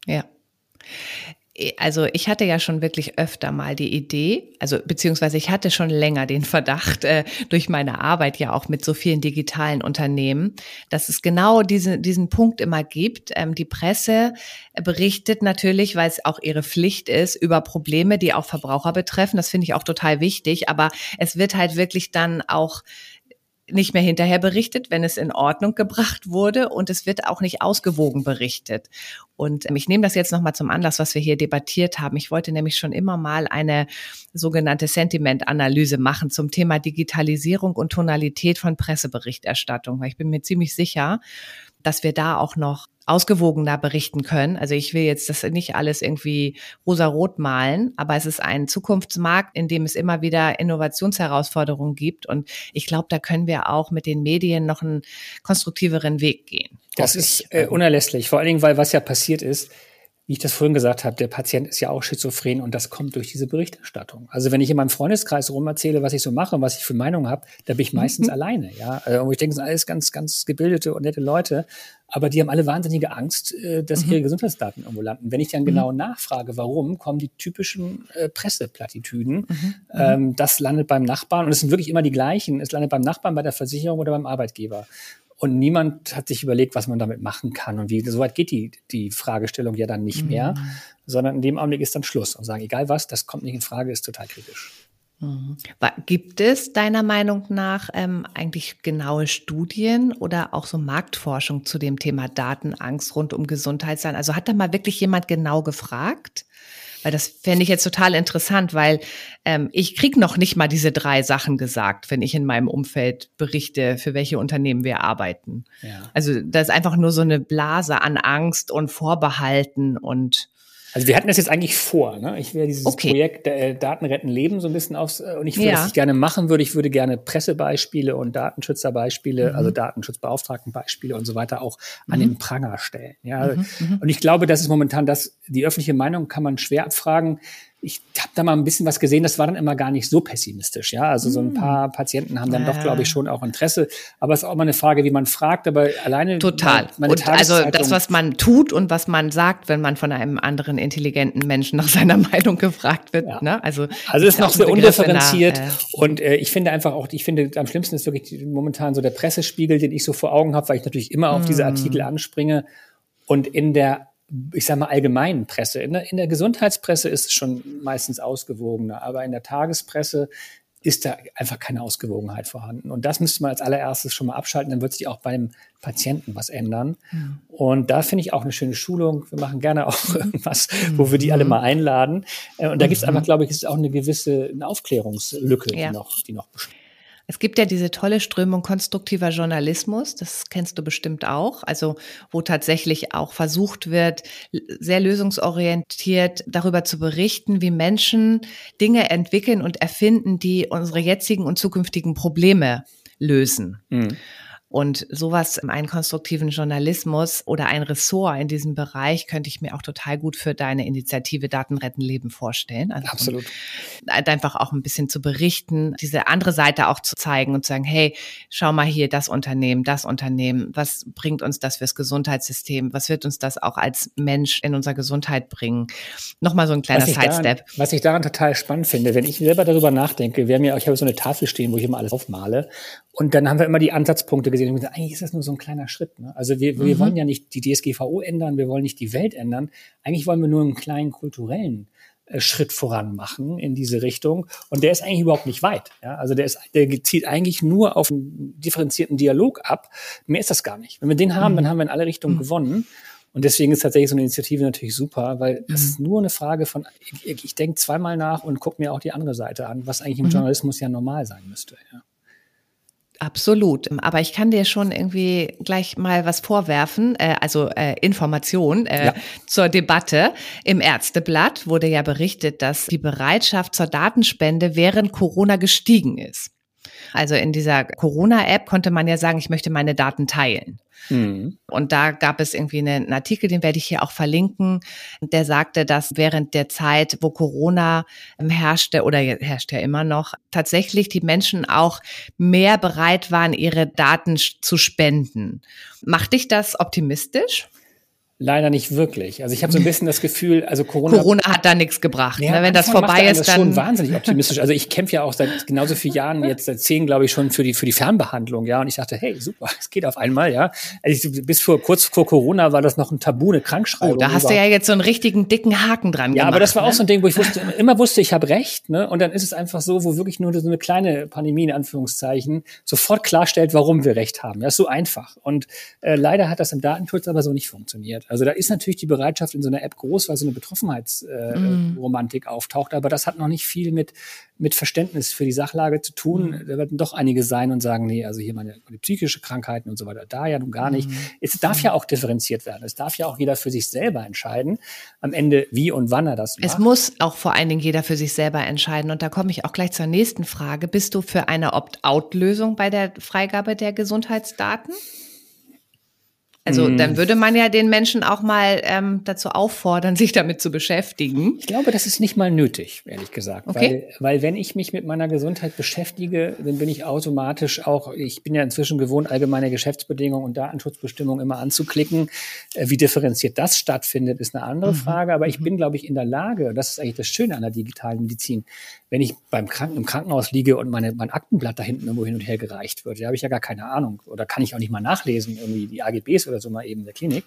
ja also ich hatte ja schon wirklich öfter mal die Idee, also beziehungsweise ich hatte schon länger den Verdacht äh, durch meine Arbeit ja auch mit so vielen digitalen Unternehmen, dass es genau diese, diesen Punkt immer gibt. Ähm, die Presse berichtet natürlich, weil es auch ihre Pflicht ist, über Probleme, die auch Verbraucher betreffen. Das finde ich auch total wichtig. Aber es wird halt wirklich dann auch nicht mehr hinterher berichtet, wenn es in Ordnung gebracht wurde und es wird auch nicht ausgewogen berichtet. Und ähm, ich nehme das jetzt nochmal zum Anlass, was wir hier debattiert haben. Ich wollte nämlich schon immer mal eine sogenannte Sentiment-Analyse machen zum Thema Digitalisierung und Tonalität von Presseberichterstattung, weil ich bin mir ziemlich sicher, dass wir da auch noch ausgewogener berichten können. Also ich will jetzt das nicht alles irgendwie rosa-rot malen, aber es ist ein Zukunftsmarkt, in dem es immer wieder Innovationsherausforderungen gibt. Und ich glaube, da können wir auch mit den Medien noch einen konstruktiveren Weg gehen. Das ist äh, unerlässlich, vor allen Dingen, weil was ja passiert ist, wie ich das vorhin gesagt habe, der Patient ist ja auch schizophren und das kommt durch diese Berichterstattung. Also wenn ich in meinem Freundeskreis rum erzähle, was ich so mache und was ich für Meinungen habe, da bin ich mhm. meistens mhm. alleine. Ja, äh, und ich denke, es sind alles ganz, ganz gebildete und nette Leute, aber die haben alle wahnsinnige Angst, äh, dass mhm. ihre Gesundheitsdaten irgendwo landen. Wenn ich dann mhm. genau nachfrage, warum, kommen die typischen äh, Presseplattitüden. Mhm. Ähm, das landet beim Nachbarn und es sind wirklich immer die gleichen. Es landet beim Nachbarn, bei der Versicherung oder beim Arbeitgeber. Und niemand hat sich überlegt, was man damit machen kann und wie. Soweit geht die, die Fragestellung ja dann nicht mhm. mehr, sondern in dem Augenblick ist dann Schluss und sagen, egal was, das kommt nicht in Frage, ist total kritisch. Mhm. Gibt es deiner Meinung nach ähm, eigentlich genaue Studien oder auch so Marktforschung zu dem Thema Datenangst rund um Gesundheitssein? Also hat da mal wirklich jemand genau gefragt? Weil das fände ich jetzt total interessant, weil ähm, ich krieg noch nicht mal diese drei Sachen gesagt, wenn ich in meinem Umfeld berichte, für welche Unternehmen wir arbeiten. Ja. Also da ist einfach nur so eine Blase an Angst und Vorbehalten und also wir hatten das jetzt eigentlich vor. Ne? Ich will dieses okay. Projekt äh, Daten retten Leben so ein bisschen aufs äh, und ich würde, ja. ich gerne machen würde, ich würde gerne Pressebeispiele und Datenschützerbeispiele, mhm. also Datenschutzbeauftragtenbeispiele und so weiter auch an mhm. den Pranger stellen. Ja, mhm. mhm. und ich glaube, das ist momentan das. Die öffentliche Meinung kann man schwer abfragen ich habe da mal ein bisschen was gesehen, das war dann immer gar nicht so pessimistisch. Ja, also so ein hm. paar Patienten haben dann ja. doch, glaube ich, schon auch Interesse. Aber es ist auch mal eine Frage, wie man fragt. Aber alleine total. Und also das, was man tut und was man sagt, wenn man von einem anderen intelligenten Menschen nach seiner Meinung gefragt wird. Ja. Ne? Also also ist noch sehr undifferenziert. Nach, äh, und äh, ich finde einfach auch, ich finde am schlimmsten ist wirklich momentan so der Pressespiegel, den ich so vor Augen habe, weil ich natürlich immer auf diese hm. Artikel anspringe. Und in der ich sage mal, allgemeinen Presse. In der, in der Gesundheitspresse ist es schon meistens ausgewogener, aber in der Tagespresse ist da einfach keine Ausgewogenheit vorhanden. Und das müsste man als allererstes schon mal abschalten, dann wird sich auch beim Patienten was ändern. Mhm. Und da finde ich auch eine schöne Schulung. Wir machen gerne auch mhm. irgendwas, wo wir die alle mhm. mal einladen. Äh, und da gibt es einfach, glaube ich, ist auch eine gewisse Aufklärungslücke, ja. die noch, die noch besteht. Es gibt ja diese tolle Strömung konstruktiver Journalismus, das kennst du bestimmt auch, also wo tatsächlich auch versucht wird, sehr lösungsorientiert darüber zu berichten, wie Menschen Dinge entwickeln und erfinden, die unsere jetzigen und zukünftigen Probleme lösen. Mhm. Und sowas, einen konstruktiven Journalismus oder ein Ressort in diesem Bereich könnte ich mir auch total gut für deine Initiative Daten retten Leben vorstellen. Also Absolut. Einfach auch ein bisschen zu berichten, diese andere Seite auch zu zeigen und zu sagen, hey, schau mal hier das Unternehmen, das Unternehmen, was bringt uns das fürs Gesundheitssystem? Was wird uns das auch als Mensch in unserer Gesundheit bringen? Nochmal so ein kleiner Sidestep. was ich daran total spannend finde, wenn ich selber darüber nachdenke, wir haben ja, ich habe so eine Tafel stehen, wo ich immer alles aufmale. Und dann haben wir immer die Ansatzpunkte gesehen und gesagt, eigentlich ist das nur so ein kleiner Schritt. Ne? Also wir, wir mhm. wollen ja nicht die DSGVO ändern, wir wollen nicht die Welt ändern. Eigentlich wollen wir nur einen kleinen kulturellen äh, Schritt voran machen in diese Richtung. Und der ist eigentlich überhaupt nicht weit. Ja? Also der, ist, der zielt eigentlich nur auf einen differenzierten Dialog ab. Mehr ist das gar nicht. Wenn wir den haben, mhm. dann haben wir in alle Richtungen mhm. gewonnen. Und deswegen ist tatsächlich so eine Initiative natürlich super, weil das mhm. ist nur eine Frage von, ich, ich denke zweimal nach und gucke mir auch die andere Seite an, was eigentlich im mhm. Journalismus ja normal sein müsste. Ja. Absolut. Aber ich kann dir schon irgendwie gleich mal was vorwerfen, äh, also äh, Information äh, ja. zur Debatte. Im Ärzteblatt wurde ja berichtet, dass die Bereitschaft zur Datenspende während Corona gestiegen ist. Also in dieser Corona-App konnte man ja sagen, ich möchte meine Daten teilen. Mhm. Und da gab es irgendwie einen Artikel, den werde ich hier auch verlinken, der sagte, dass während der Zeit, wo Corona herrschte oder herrscht ja immer noch, tatsächlich die Menschen auch mehr bereit waren, ihre Daten zu spenden. Macht dich das optimistisch? Leider nicht wirklich. Also ich habe so ein bisschen das Gefühl, also Corona. Corona hat da nichts gebracht. Ja, ne? Wenn das vorbei ist, dann. schon wahnsinnig optimistisch. Also ich kämpfe ja auch seit genauso vielen Jahren, jetzt seit zehn, glaube ich, schon für die, für die Fernbehandlung, ja. Und ich dachte, hey, super, es geht auf einmal, ja. Also ich, bis vor, kurz vor Corona war das noch ein Tabu, eine Krankschreibung. Oh, da hast überhaupt. du ja jetzt so einen richtigen dicken Haken dran ja, gemacht. Ja, aber das war ne? auch so ein Ding, wo ich wusste, immer wusste, ich habe recht, ne. Und dann ist es einfach so, wo wirklich nur so eine kleine Pandemie, in Anführungszeichen, sofort klarstellt, warum wir recht haben. Ja, ist so einfach. Und äh, leider hat das im Datenschutz aber so nicht funktioniert. Also da ist natürlich die Bereitschaft in so einer App groß, weil so eine Betroffenheitsromantik äh, mm. auftaucht, aber das hat noch nicht viel mit, mit Verständnis für die Sachlage zu tun. Mm. Da werden doch einige sein und sagen, nee, also hier meine, meine psychische Krankheiten und so weiter, da ja nun gar nicht. Mm. Es darf ja auch differenziert werden. Es darf ja auch jeder für sich selber entscheiden, am Ende wie und wann er das macht. Es muss auch vor allen Dingen jeder für sich selber entscheiden. Und da komme ich auch gleich zur nächsten Frage. Bist du für eine Opt-out-Lösung bei der Freigabe der Gesundheitsdaten? Also mm. dann würde man ja den Menschen auch mal ähm, dazu auffordern, sich damit zu beschäftigen. Ich glaube, das ist nicht mal nötig, ehrlich gesagt. Okay. Weil, weil wenn ich mich mit meiner Gesundheit beschäftige, dann bin ich automatisch auch, ich bin ja inzwischen gewohnt, allgemeine Geschäftsbedingungen und Datenschutzbestimmungen immer anzuklicken. Äh, wie differenziert das stattfindet, ist eine andere mhm. Frage. Aber ich mhm. bin, glaube ich, in der Lage, und das ist eigentlich das Schöne an der digitalen Medizin, wenn ich beim Kranken, im Krankenhaus liege und meine, mein Aktenblatt da hinten irgendwo hin und her gereicht wird, da habe ich ja gar keine Ahnung. Oder kann ich auch nicht mal nachlesen, irgendwie die AGBs oder so mal eben in der Klinik.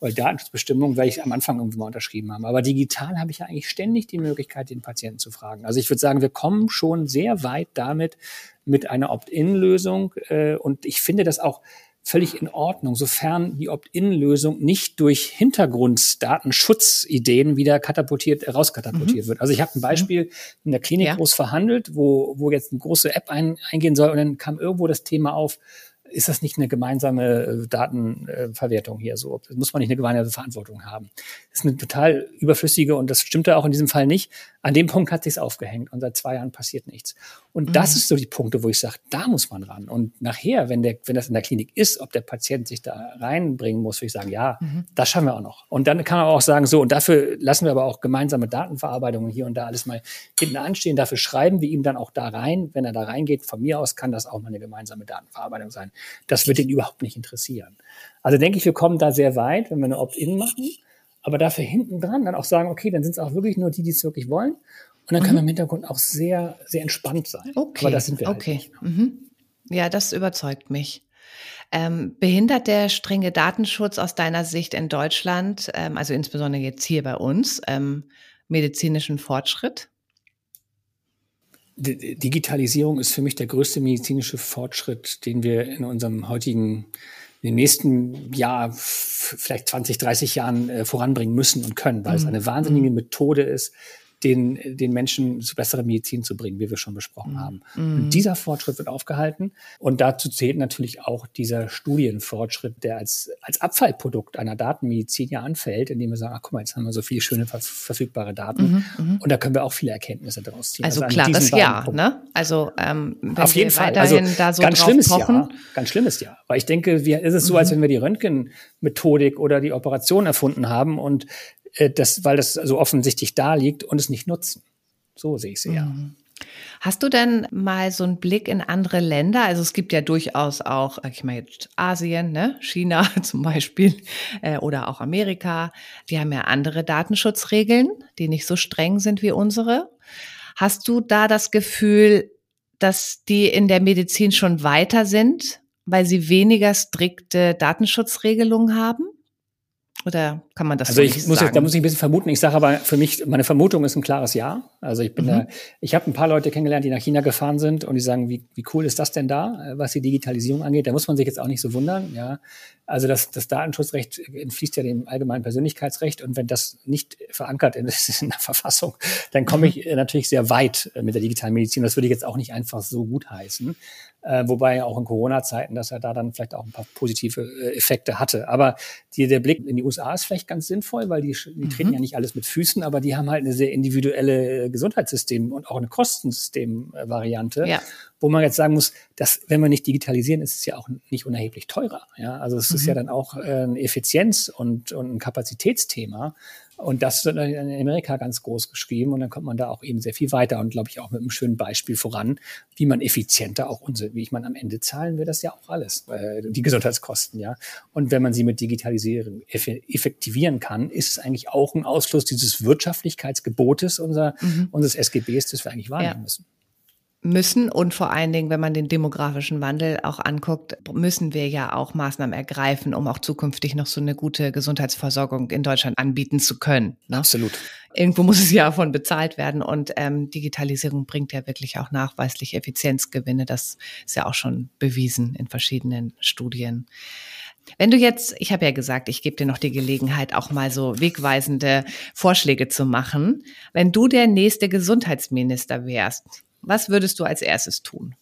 Oder Datenschutzbestimmungen werde ich am Anfang irgendwo mal unterschrieben haben. Aber digital habe ich ja eigentlich ständig die Möglichkeit, den Patienten zu fragen. Also ich würde sagen, wir kommen schon sehr weit damit mit einer Opt-in-Lösung. Äh, und ich finde das auch völlig in Ordnung, sofern die Opt-in-Lösung nicht durch Hintergrunddatenschutzideen wieder katapultiert, äh, rauskatapultiert mhm. wird. Also ich habe ein Beispiel in der Klinik ja. groß verhandelt, wo, wo jetzt eine große App ein, eingehen soll und dann kam irgendwo das Thema auf, ist das nicht eine gemeinsame äh, Datenverwertung hier so? Das muss man nicht eine gemeinsame Verantwortung haben. Das ist eine total überflüssige und das stimmte auch in diesem Fall nicht. An dem Punkt hat sich's aufgehängt und seit zwei Jahren passiert nichts. Und mhm. das ist so die Punkte, wo ich sage, da muss man ran. Und nachher, wenn der, wenn das in der Klinik ist, ob der Patient sich da reinbringen muss, würde ich sagen, ja, mhm. das schaffen wir auch noch. Und dann kann man auch sagen, so, und dafür lassen wir aber auch gemeinsame Datenverarbeitungen hier und da alles mal hinten anstehen. Dafür schreiben wir ihm dann auch da rein. Wenn er da reingeht, von mir aus kann das auch mal eine gemeinsame Datenverarbeitung sein. Das wird ihn überhaupt nicht interessieren. Also denke ich, wir kommen da sehr weit, wenn wir eine Opt-in machen, aber dafür hinten dran dann auch sagen, okay, dann sind es auch wirklich nur die, die es wirklich wollen. Und dann mhm. kann man im Hintergrund auch sehr, sehr entspannt sein. Okay. Aber das sind wir okay. Halt mhm. Ja, das überzeugt mich. Ähm, behindert der strenge Datenschutz aus deiner Sicht in Deutschland, ähm, also insbesondere jetzt hier bei uns, ähm, medizinischen Fortschritt? Digitalisierung ist für mich der größte medizinische Fortschritt, den wir in unserem heutigen, in den nächsten Jahr, vielleicht 20, 30 Jahren äh, voranbringen müssen und können, weil mhm. es eine wahnsinnige mhm. Methode ist, den, den Menschen zu besserer Medizin zu bringen, wie wir schon besprochen mhm. haben. Mhm. Und dieser Fortschritt wird aufgehalten. Und dazu zählt natürlich auch dieser Studienfortschritt, der als, als Abfallprodukt einer Datenmedizin ja anfällt, indem wir sagen, ach guck mal, jetzt haben wir so viele schöne verfügbare Daten. Mhm. mhm. Und da können wir auch viele Erkenntnisse daraus ziehen. Also, also klar, das ja, ne? Also ähm, wenn auf jeden Fall. Also da so ganz schlimmes pochen. Jahr, ganz schlimmes Jahr. Weil ich denke, wir, ist es so, als mhm. wenn wir die Röntgenmethodik oder die Operation erfunden haben und äh, das, weil das so offensichtlich da liegt und es nicht nutzen. So sehe ich sie ja. Mhm. Hast du denn mal so einen Blick in andere Länder? Also es gibt ja durchaus auch, ich meine jetzt Asien, ne? China zum Beispiel äh, oder auch Amerika. Die haben ja andere Datenschutzregeln, die nicht so streng sind wie unsere. Hast du da das Gefühl, dass die in der Medizin schon weiter sind, weil sie weniger strikte Datenschutzregelungen haben? Oder kann man das also so ich muss sagen? Jetzt, da muss ich ein bisschen vermuten. Ich sage aber für mich, meine Vermutung ist ein klares Ja. Also ich bin mhm. da, ich habe ein paar Leute kennengelernt, die nach China gefahren sind und die sagen, wie, wie cool ist das denn da, was die Digitalisierung angeht? Da muss man sich jetzt auch nicht so wundern. Ja, also das, das Datenschutzrecht entfließt ja dem allgemeinen Persönlichkeitsrecht und wenn das nicht verankert ist in der Verfassung, dann komme ich mhm. natürlich sehr weit mit der digitalen Medizin. Das würde ich jetzt auch nicht einfach so gut heißen. Äh, wobei auch in Corona-Zeiten, dass er da dann vielleicht auch ein paar positive äh, Effekte hatte. Aber die, der Blick in die USA ist vielleicht ganz sinnvoll, weil die, die mhm. treten ja nicht alles mit Füßen, aber die haben halt eine sehr individuelle äh, Gesundheitssystem und auch eine Kostensystem-Variante, ja. wo man jetzt sagen muss, dass wenn wir nicht digitalisieren, ist es ja auch nicht unerheblich teurer. Ja, also es mhm. ist ja dann auch äh, ein Effizienz- und, und ein Kapazitätsthema. Und das wird in Amerika ganz groß geschrieben und dann kommt man da auch eben sehr viel weiter und glaube ich auch mit einem schönen Beispiel voran, wie man effizienter auch unsere, wie ich meine, am Ende zahlen wir das ja auch alles, äh, die Gesundheitskosten, ja. Und wenn man sie mit Digitalisierung effektivieren kann, ist es eigentlich auch ein Ausfluss dieses Wirtschaftlichkeitsgebotes unser, mhm. unseres SGBs, das wir eigentlich wahrnehmen ja. müssen müssen und vor allen Dingen, wenn man den demografischen Wandel auch anguckt, müssen wir ja auch Maßnahmen ergreifen, um auch zukünftig noch so eine gute Gesundheitsversorgung in Deutschland anbieten zu können. Ne? Absolut. Irgendwo muss es ja davon bezahlt werden und ähm, Digitalisierung bringt ja wirklich auch nachweislich Effizienzgewinne. Das ist ja auch schon bewiesen in verschiedenen Studien. Wenn du jetzt, ich habe ja gesagt, ich gebe dir noch die Gelegenheit, auch mal so wegweisende Vorschläge zu machen. Wenn du der nächste Gesundheitsminister wärst, was würdest du als erstes tun?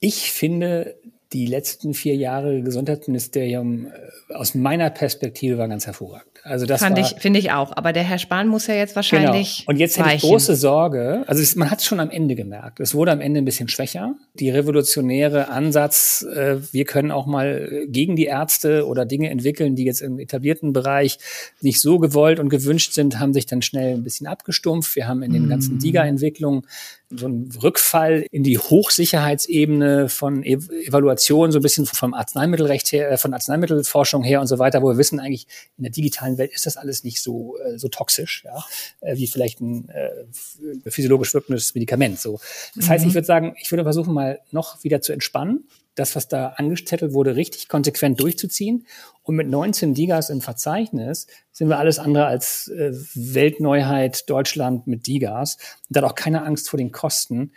Ich finde, die letzten vier Jahre Gesundheitsministerium äh, aus meiner Perspektive war ganz hervorragend. Also das Fand ich, finde ich auch. Aber der Herr Spahn muss ja jetzt wahrscheinlich. Genau. Und jetzt hätte ich große Sorge. Also es, man hat es schon am Ende gemerkt. Es wurde am Ende ein bisschen schwächer. Die revolutionäre Ansatz, äh, wir können auch mal gegen die Ärzte oder Dinge entwickeln, die jetzt im etablierten Bereich nicht so gewollt und gewünscht sind, haben sich dann schnell ein bisschen abgestumpft. Wir haben in den ganzen mm. DIGA-Entwicklungen so einen Rückfall in die Hochsicherheitsebene von Evaluation, so ein bisschen vom Arzneimittelrecht her, äh, von Arzneimittelforschung her und so weiter, wo wir wissen eigentlich in der digitalen Welt ist das alles nicht so äh, so toxisch, ja, äh, wie vielleicht ein äh, physiologisch wirkendes Medikament. So, das mhm. heißt, ich würde sagen, ich würde versuchen mal noch wieder zu entspannen das, was da angezettelt wurde, richtig konsequent durchzuziehen. Und mit 19 Digas im Verzeichnis sind wir alles andere als äh, Weltneuheit Deutschland mit Digas. Und da hat auch keine Angst vor den Kosten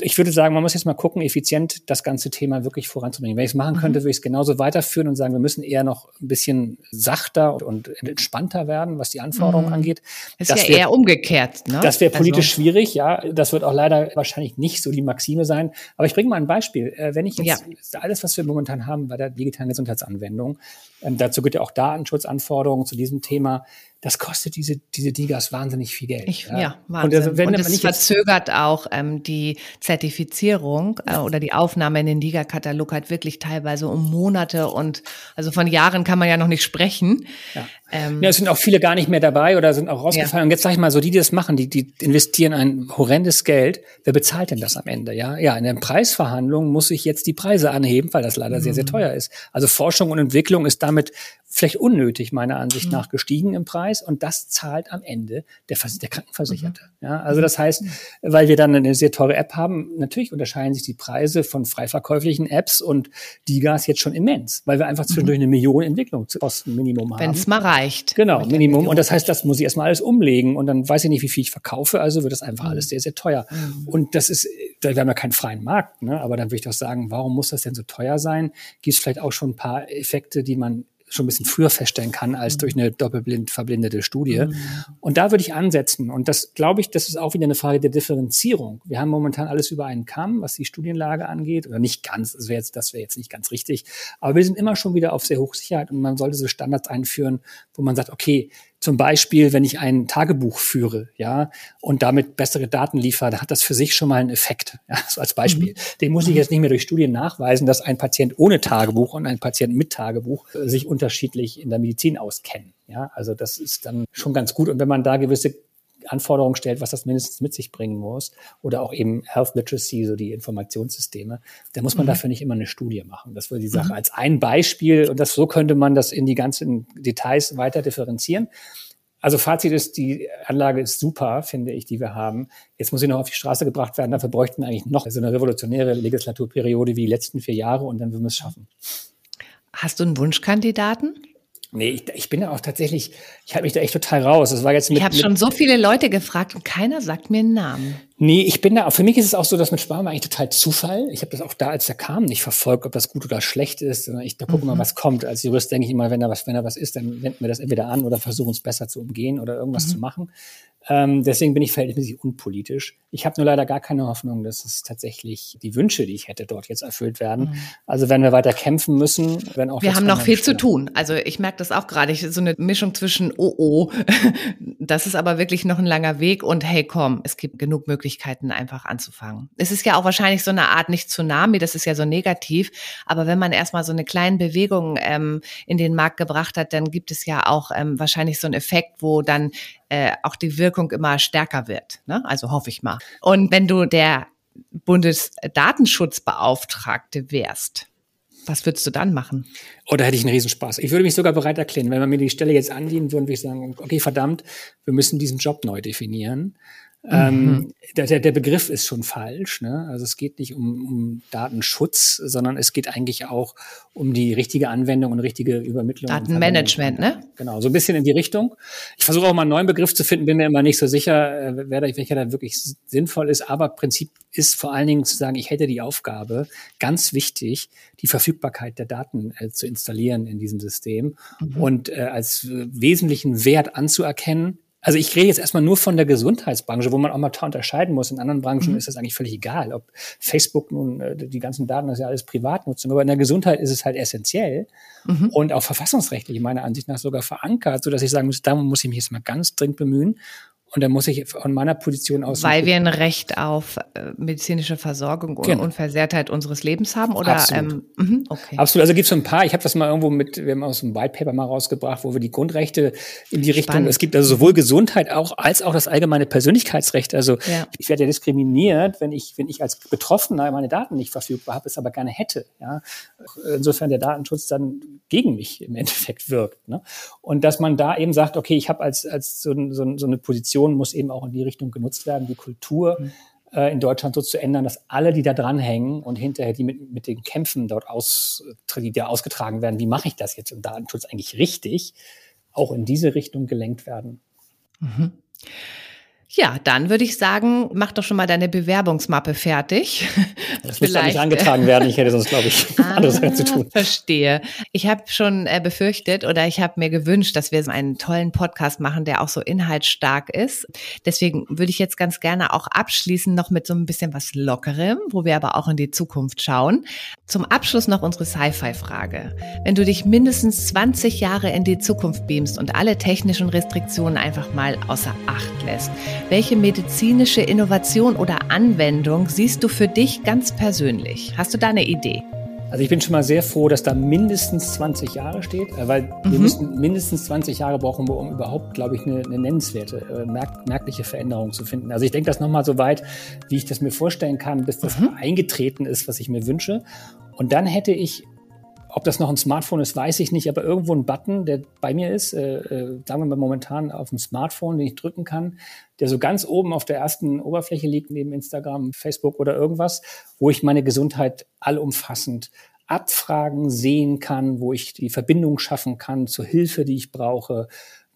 ich würde sagen, man muss jetzt mal gucken, effizient das ganze Thema wirklich voranzubringen. Wenn ich es machen könnte, mhm. würde ich es genauso weiterführen und sagen, wir müssen eher noch ein bisschen sachter und entspannter werden, was die Anforderungen mhm. angeht. Ist das ja wird, eher umgekehrt. Ne? Das wäre politisch also. schwierig, ja. Das wird auch leider wahrscheinlich nicht so die Maxime sein. Aber ich bringe mal ein Beispiel. Äh, wenn ich jetzt ja. alles, was wir momentan haben bei der digitalen Gesundheitsanwendung, ähm, dazu gibt ja auch Datenschutzanforderungen zu diesem Thema das kostet diese, diese Digas wahnsinnig viel Geld. Ich, ja, ja Wahnsinn. Und, also, wenn und es verzögert auch ähm, die Zertifizierung äh, oder die Aufnahme in den Diga-Katalog halt wirklich teilweise um Monate und also von Jahren kann man ja noch nicht sprechen. Ja. Ähm, ja, es sind auch viele gar nicht mehr dabei oder sind auch rausgefallen. Ja. Und jetzt sage ich mal so, die, die das machen, die, die investieren ein horrendes Geld. Wer bezahlt denn das am Ende? Ja, ja, in den Preisverhandlungen muss ich jetzt die Preise anheben, weil das leider mhm. sehr, sehr mhm. teuer ist. Also Forschung und Entwicklung ist damit vielleicht unnötig meiner Ansicht mhm. nach gestiegen im Preis und das zahlt am Ende der, der Krankenversicherte. Mhm. Ja, also das heißt, weil wir dann eine sehr teure App haben, natürlich unterscheiden sich die Preise von freiverkäuflichen Apps und Digas jetzt schon immens, weil wir einfach zwischendurch mhm. eine Million Entwicklungskostenminimum haben. Wenn es mal reicht. Genau, Minimum. Und das heißt, das muss ich erstmal alles umlegen und dann weiß ich nicht, wie viel ich verkaufe, also wird das einfach mhm. alles sehr, sehr teuer. Mhm. Und das ist, da wir haben ja keinen freien Markt, ne? aber dann würde ich doch sagen, warum muss das denn so teuer sein? Gibt es vielleicht auch schon ein paar Effekte, die man schon ein bisschen früher feststellen kann als durch eine doppelblind verblindete Studie. Mhm. Und da würde ich ansetzen. Und das glaube ich, das ist auch wieder eine Frage der Differenzierung. Wir haben momentan alles über einen Kamm, was die Studienlage angeht, oder nicht ganz, das wäre jetzt, das wäre jetzt nicht ganz richtig. Aber wir sind immer schon wieder auf sehr Hochsicherheit und man sollte so Standards einführen, wo man sagt, okay, zum Beispiel, wenn ich ein Tagebuch führe, ja, und damit bessere Daten liefere, dann hat das für sich schon mal einen Effekt. Ja, so als Beispiel. Mhm. Den muss ich jetzt nicht mehr durch Studien nachweisen, dass ein Patient ohne Tagebuch und ein Patient mit Tagebuch äh, sich unterschiedlich in der Medizin auskennen. Ja, also das ist dann schon ganz gut. Und wenn man da gewisse Anforderungen stellt, was das mindestens mit sich bringen muss, oder auch eben Health Literacy, so die Informationssysteme, dann muss man mhm. dafür nicht immer eine Studie machen. Das wäre die Sache mhm. als ein Beispiel und das so könnte man das in die ganzen Details weiter differenzieren. Also Fazit ist, die Anlage ist super, finde ich, die wir haben. Jetzt muss sie noch auf die Straße gebracht werden. Dafür bräuchten wir eigentlich noch so eine revolutionäre Legislaturperiode wie die letzten vier Jahre und dann würden wir es schaffen. Hast du einen Wunschkandidaten? Nee, ich, ich bin da auch tatsächlich, ich halte mich da echt total raus. Das war jetzt mit, ich habe schon so viele Leute gefragt und keiner sagt mir einen Namen. Nee, ich bin da, für mich ist es auch so, dass mit Sparma eigentlich total Zufall. Ich habe das auch da, als er kam, nicht verfolgt, ob das gut oder schlecht ist. Ich da gucke mhm. mal, was kommt. Als Jurist denke ich immer, wenn da was, wenn da was ist, dann wenden wir das entweder an oder versuchen es besser zu umgehen oder irgendwas mhm. zu machen. Ähm, deswegen bin ich verhältnismäßig unpolitisch. Ich habe nur leider gar keine Hoffnung, dass es tatsächlich die Wünsche, die ich hätte, dort jetzt erfüllt werden. Mhm. Also wenn wir weiter kämpfen müssen, wenn auch wir haben noch viel zu tun. Also ich merke das auch gerade. So eine Mischung zwischen oh oh, das ist aber wirklich noch ein langer Weg und hey komm, es gibt genug Möglichkeiten einfach anzufangen. Es ist ja auch wahrscheinlich so eine Art nicht Tsunami, das ist ja so negativ. Aber wenn man erstmal so eine kleine Bewegung ähm, in den Markt gebracht hat, dann gibt es ja auch ähm, wahrscheinlich so einen Effekt, wo dann äh, auch die Wirkung immer stärker wird. Ne? Also hoffe ich mal. Und wenn du der Bundesdatenschutzbeauftragte wärst, was würdest du dann machen? Oh, da hätte ich einen Riesenspaß. Ich würde mich sogar bereit erklären, wenn man mir die Stelle jetzt andienen würde, würde ich sagen, okay, verdammt, wir müssen diesen Job neu definieren. Ähm, mhm. der, der Begriff ist schon falsch. Ne? Also es geht nicht um, um Datenschutz, sondern es geht eigentlich auch um die richtige Anwendung und richtige Übermittlung. Datenmanagement, ne? Genau, so ein bisschen in die Richtung. Ich versuche auch mal einen neuen Begriff zu finden, bin mir immer nicht so sicher, äh, wer da, welcher da wirklich sinnvoll ist. Aber Prinzip ist vor allen Dingen zu sagen, ich hätte die Aufgabe, ganz wichtig, die Verfügbarkeit der Daten äh, zu installieren in diesem System mhm. und äh, als äh, wesentlichen Wert anzuerkennen, also ich rede jetzt erstmal nur von der Gesundheitsbranche, wo man auch mal unterscheiden muss. In anderen Branchen mhm. ist das eigentlich völlig egal, ob Facebook nun äh, die ganzen Daten, das ist ja alles Privatnutzung, aber in der Gesundheit ist es halt essentiell mhm. und auch verfassungsrechtlich meiner Ansicht nach sogar verankert, so dass ich sagen muss, da muss ich mich jetzt mal ganz dringend bemühen und da muss ich von meiner Position aus. Weil wir ein Recht auf äh, medizinische Versorgung und genau. Unversehrtheit unseres Lebens haben? Oder, Absolut. Ähm, mh, okay. Absolut. Also gibt es so ein paar, ich habe das mal irgendwo mit, wir haben aus dem White Paper mal rausgebracht, wo wir die Grundrechte in die Spannend. Richtung, es gibt also sowohl Gesundheit auch, als auch das allgemeine Persönlichkeitsrecht. Also ja. ich werde ja diskriminiert, wenn ich, wenn ich als Betroffener meine Daten nicht verfügbar habe, es aber gerne hätte. Ja? Insofern der Datenschutz dann gegen mich im Endeffekt wirkt. Ne? Und dass man da eben sagt, okay, ich habe als, als so, so, so eine Position, Kommunikation muss eben auch in die Richtung genutzt werden, die Kultur mhm. äh, in Deutschland so zu ändern, dass alle, die da dranhängen und hinterher die mit, mit den Kämpfen dort aus, die da ausgetragen werden, wie mache ich das jetzt im Datenschutz eigentlich richtig, auch in diese Richtung gelenkt werden. Mhm. Ja, dann würde ich sagen, mach doch schon mal deine Bewerbungsmappe fertig. Das müsste nicht angetragen werden. Ich hätte sonst, glaube ich, ah, andere Sachen zu tun. Verstehe. Ich habe schon äh, befürchtet oder ich habe mir gewünscht, dass wir einen tollen Podcast machen, der auch so inhaltsstark ist. Deswegen würde ich jetzt ganz gerne auch abschließen noch mit so ein bisschen was Lockerem, wo wir aber auch in die Zukunft schauen. Zum Abschluss noch unsere Sci-Fi-Frage. Wenn du dich mindestens 20 Jahre in die Zukunft beamst und alle technischen Restriktionen einfach mal außer Acht lässt, welche medizinische Innovation oder Anwendung siehst du für dich ganz persönlich? Hast du da eine Idee? Also ich bin schon mal sehr froh, dass da mindestens 20 Jahre steht, äh, weil mhm. wir müssen mindestens 20 Jahre brauchen, um überhaupt, glaube ich, eine, eine nennenswerte, äh, merk merkliche Veränderung zu finden. Also ich denke das nochmal so weit, wie ich das mir vorstellen kann, bis das mhm. eingetreten ist, was ich mir wünsche. Und dann hätte ich ob das noch ein Smartphone ist, weiß ich nicht, aber irgendwo ein Button, der bei mir ist, äh, äh, sagen wir mal momentan auf dem Smartphone, den ich drücken kann, der so ganz oben auf der ersten Oberfläche liegt, neben Instagram, Facebook oder irgendwas, wo ich meine Gesundheit allumfassend abfragen, sehen kann, wo ich die Verbindung schaffen kann zur Hilfe, die ich brauche,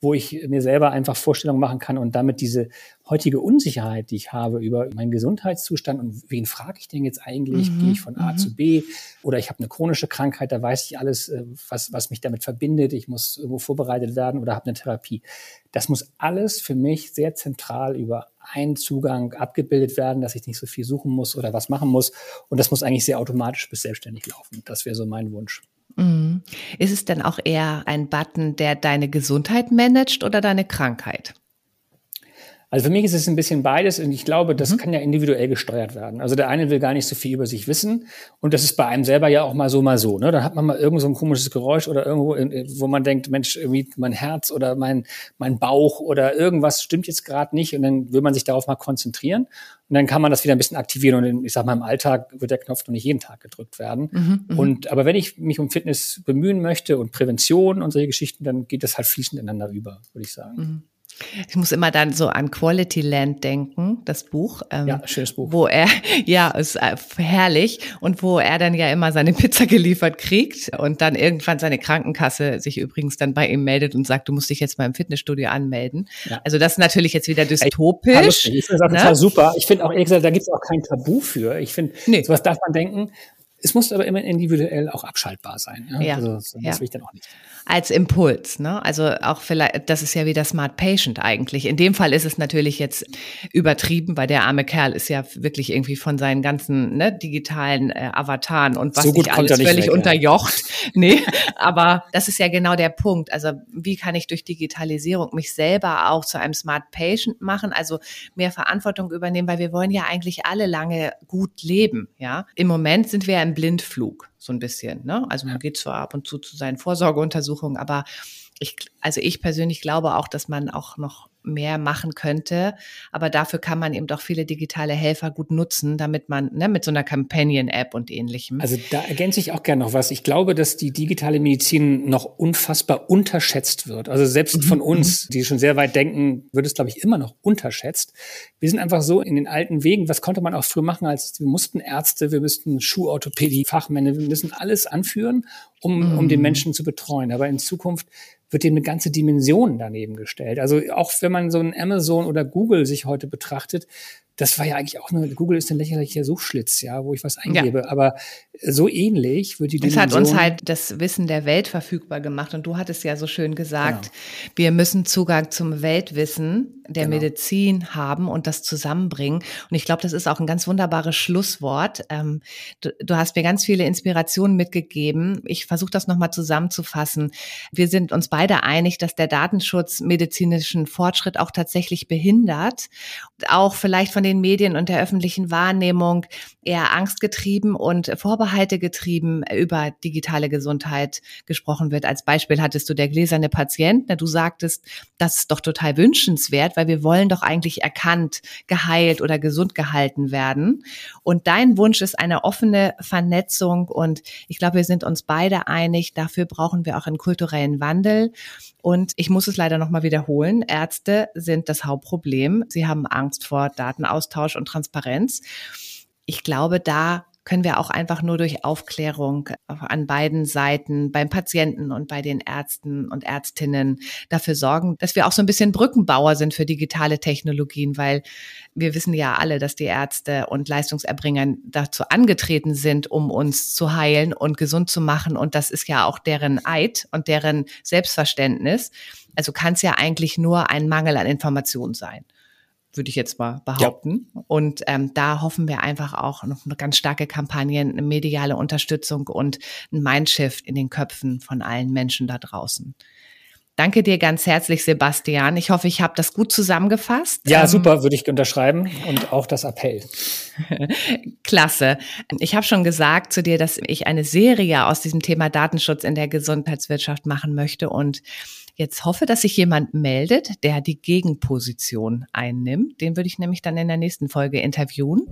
wo ich mir selber einfach Vorstellungen machen kann und damit diese heutige Unsicherheit, die ich habe über meinen Gesundheitszustand und wen frage ich denn jetzt eigentlich, mhm. gehe ich von A mhm. zu B oder ich habe eine chronische Krankheit, da weiß ich alles, äh, was, was mich damit verbindet, ich muss irgendwo vorbereitet werden oder habe eine Therapie. Das muss alles für mich sehr zentral über einen Zugang abgebildet werden, dass ich nicht so viel suchen muss oder was machen muss. Und das muss eigentlich sehr automatisch bis selbstständig laufen. Das wäre so mein Wunsch. Mhm. Ist es denn auch eher ein Button, der deine Gesundheit managt oder deine Krankheit? Also für mich ist es ein bisschen beides und ich glaube, das mhm. kann ja individuell gesteuert werden. Also der eine will gar nicht so viel über sich wissen und das ist bei einem selber ja auch mal so, mal so. Ne? Dann hat man mal irgend so ein komisches Geräusch oder irgendwo, wo man denkt, Mensch, irgendwie mein Herz oder mein, mein Bauch oder irgendwas stimmt jetzt gerade nicht und dann will man sich darauf mal konzentrieren und dann kann man das wieder ein bisschen aktivieren und ich sag mal, im Alltag wird der Knopf noch nicht jeden Tag gedrückt werden. Mhm, mhm, und aber wenn ich mich um Fitness bemühen möchte und Prävention und solche Geschichten, dann geht das halt fließend ineinander über, würde ich sagen. Mhm. Ich muss immer dann so an Quality Land denken, das Buch. Ähm, ja, schönes Buch. Wo er, ja, ist äh, herrlich und wo er dann ja immer seine Pizza geliefert kriegt und dann irgendwann seine Krankenkasse sich übrigens dann bei ihm meldet und sagt, du musst dich jetzt mal im Fitnessstudio anmelden. Ja. Also das ist natürlich jetzt wieder dystopisch. Ich, ich finde das ne? total super. Ich finde auch, ehrlich gesagt, da gibt es auch kein Tabu für. Ich finde, nee. sowas darf man denken. Es muss aber immer individuell auch abschaltbar sein. Ja, ja. Also, das ja. will ich dann auch nicht als Impuls. Ne? Also auch vielleicht, das ist ja wieder Smart Patient eigentlich. In dem Fall ist es natürlich jetzt übertrieben, weil der arme Kerl ist ja wirklich irgendwie von seinen ganzen ne, digitalen äh, Avataren und was so nicht alles nicht völlig weg, unterjocht. Ja. Nee, aber das ist ja genau der Punkt. Also wie kann ich durch Digitalisierung mich selber auch zu einem Smart Patient machen, also mehr Verantwortung übernehmen, weil wir wollen ja eigentlich alle lange gut leben. Ja, Im Moment sind wir ja im Blindflug so ein bisschen. Ne? Also man geht zwar ab und zu zu seinen Vorsorgeuntersuchungen, aber ich, also ich persönlich glaube auch, dass man auch noch mehr machen könnte. Aber dafür kann man eben doch viele digitale Helfer gut nutzen, damit man ne, mit so einer Companion-App und ähnlichem. Also da ergänze ich auch gerne noch was. Ich glaube, dass die digitale Medizin noch unfassbar unterschätzt wird. Also selbst mhm. von uns, die schon sehr weit denken, wird es, glaube ich, immer noch unterschätzt. Wir sind einfach so in den alten Wegen. Was konnte man auch früher machen, als wir mussten Ärzte, wir müssten Schuhorthopädie, Fachmänner, wir müssen alles anführen, um, mhm. um den Menschen zu betreuen. Aber in Zukunft wird dem eine ganze Dimension daneben gestellt. Also auch wenn man so ein Amazon oder Google sich heute betrachtet, das war ja eigentlich auch nur, Google ist ein lächerlicher Suchschlitz, ja, wo ich was eingebe. Ja. Aber so ähnlich wird die Dimension. Es hat uns halt das Wissen der Welt verfügbar gemacht. Und du hattest ja so schön gesagt, genau. wir müssen Zugang zum Weltwissen der genau. Medizin haben und das zusammenbringen. Und ich glaube, das ist auch ein ganz wunderbares Schlusswort. Ähm, du, du, hast mir ganz viele Inspirationen mitgegeben. Ich versuche das nochmal zusammenzufassen. Wir sind uns beide einig, dass der Datenschutz medizinischen Fortschritt auch tatsächlich behindert. Auch vielleicht von den Medien und der öffentlichen Wahrnehmung eher angstgetrieben und Vorbehalte getrieben über digitale Gesundheit gesprochen wird. Als Beispiel hattest du der gläserne Patient. Du sagtest, das ist doch total wünschenswert, weil wir wollen doch eigentlich erkannt, geheilt oder gesund gehalten werden. Und dein Wunsch ist eine offene Vernetzung und ich glaube, wir sind uns beide einig, dafür brauchen wir auch einen kulturellen Wandel. Und ich muss es leider nochmal wiederholen. Ärzte sind das Hauptproblem. Sie haben Angst vor Datenaustausch und Transparenz. Ich glaube, da können wir auch einfach nur durch Aufklärung an beiden Seiten, beim Patienten und bei den Ärzten und Ärztinnen dafür sorgen, dass wir auch so ein bisschen Brückenbauer sind für digitale Technologien, weil wir wissen ja alle, dass die Ärzte und Leistungserbringer dazu angetreten sind, um uns zu heilen und gesund zu machen. Und das ist ja auch deren Eid und deren Selbstverständnis. Also kann es ja eigentlich nur ein Mangel an Informationen sein würde ich jetzt mal behaupten. Ja. Und ähm, da hoffen wir einfach auch noch eine ganz starke Kampagne, eine mediale Unterstützung und ein Mindshift in den Köpfen von allen Menschen da draußen. Danke dir ganz herzlich, Sebastian. Ich hoffe, ich habe das gut zusammengefasst. Ja, ähm, super, würde ich unterschreiben und auch das Appell. Klasse. Ich habe schon gesagt zu dir, dass ich eine Serie aus diesem Thema Datenschutz in der Gesundheitswirtschaft machen möchte und jetzt hoffe, dass sich jemand meldet, der die Gegenposition einnimmt. Den würde ich nämlich dann in der nächsten Folge interviewen.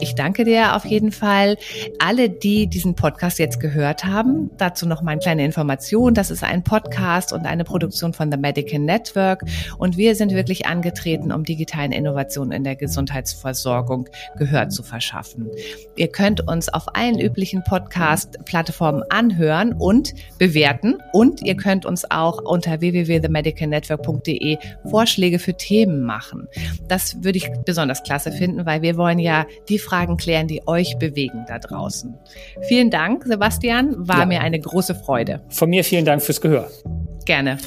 Ich danke dir auf jeden Fall. Alle, die diesen Podcast jetzt gehört haben, dazu noch mal eine kleine Information. Das ist ein Podcast und eine Produktion von The Medical Network. Und wir sind wirklich angetreten, um digitalen Innovationen in der Gesundheitsversorgung Gehör zu verschaffen. Ihr könnt uns auf allen üblichen Podcast-Plattformen anhören und bewerten. Und ihr könnt uns auch unter unter www.themedicalnetwork.de Vorschläge für Themen machen. Das würde ich besonders klasse finden, weil wir wollen ja die Fragen klären, die euch bewegen da draußen. Vielen Dank, Sebastian. War ja. mir eine große Freude. Von mir vielen Dank fürs Gehör. Gerne.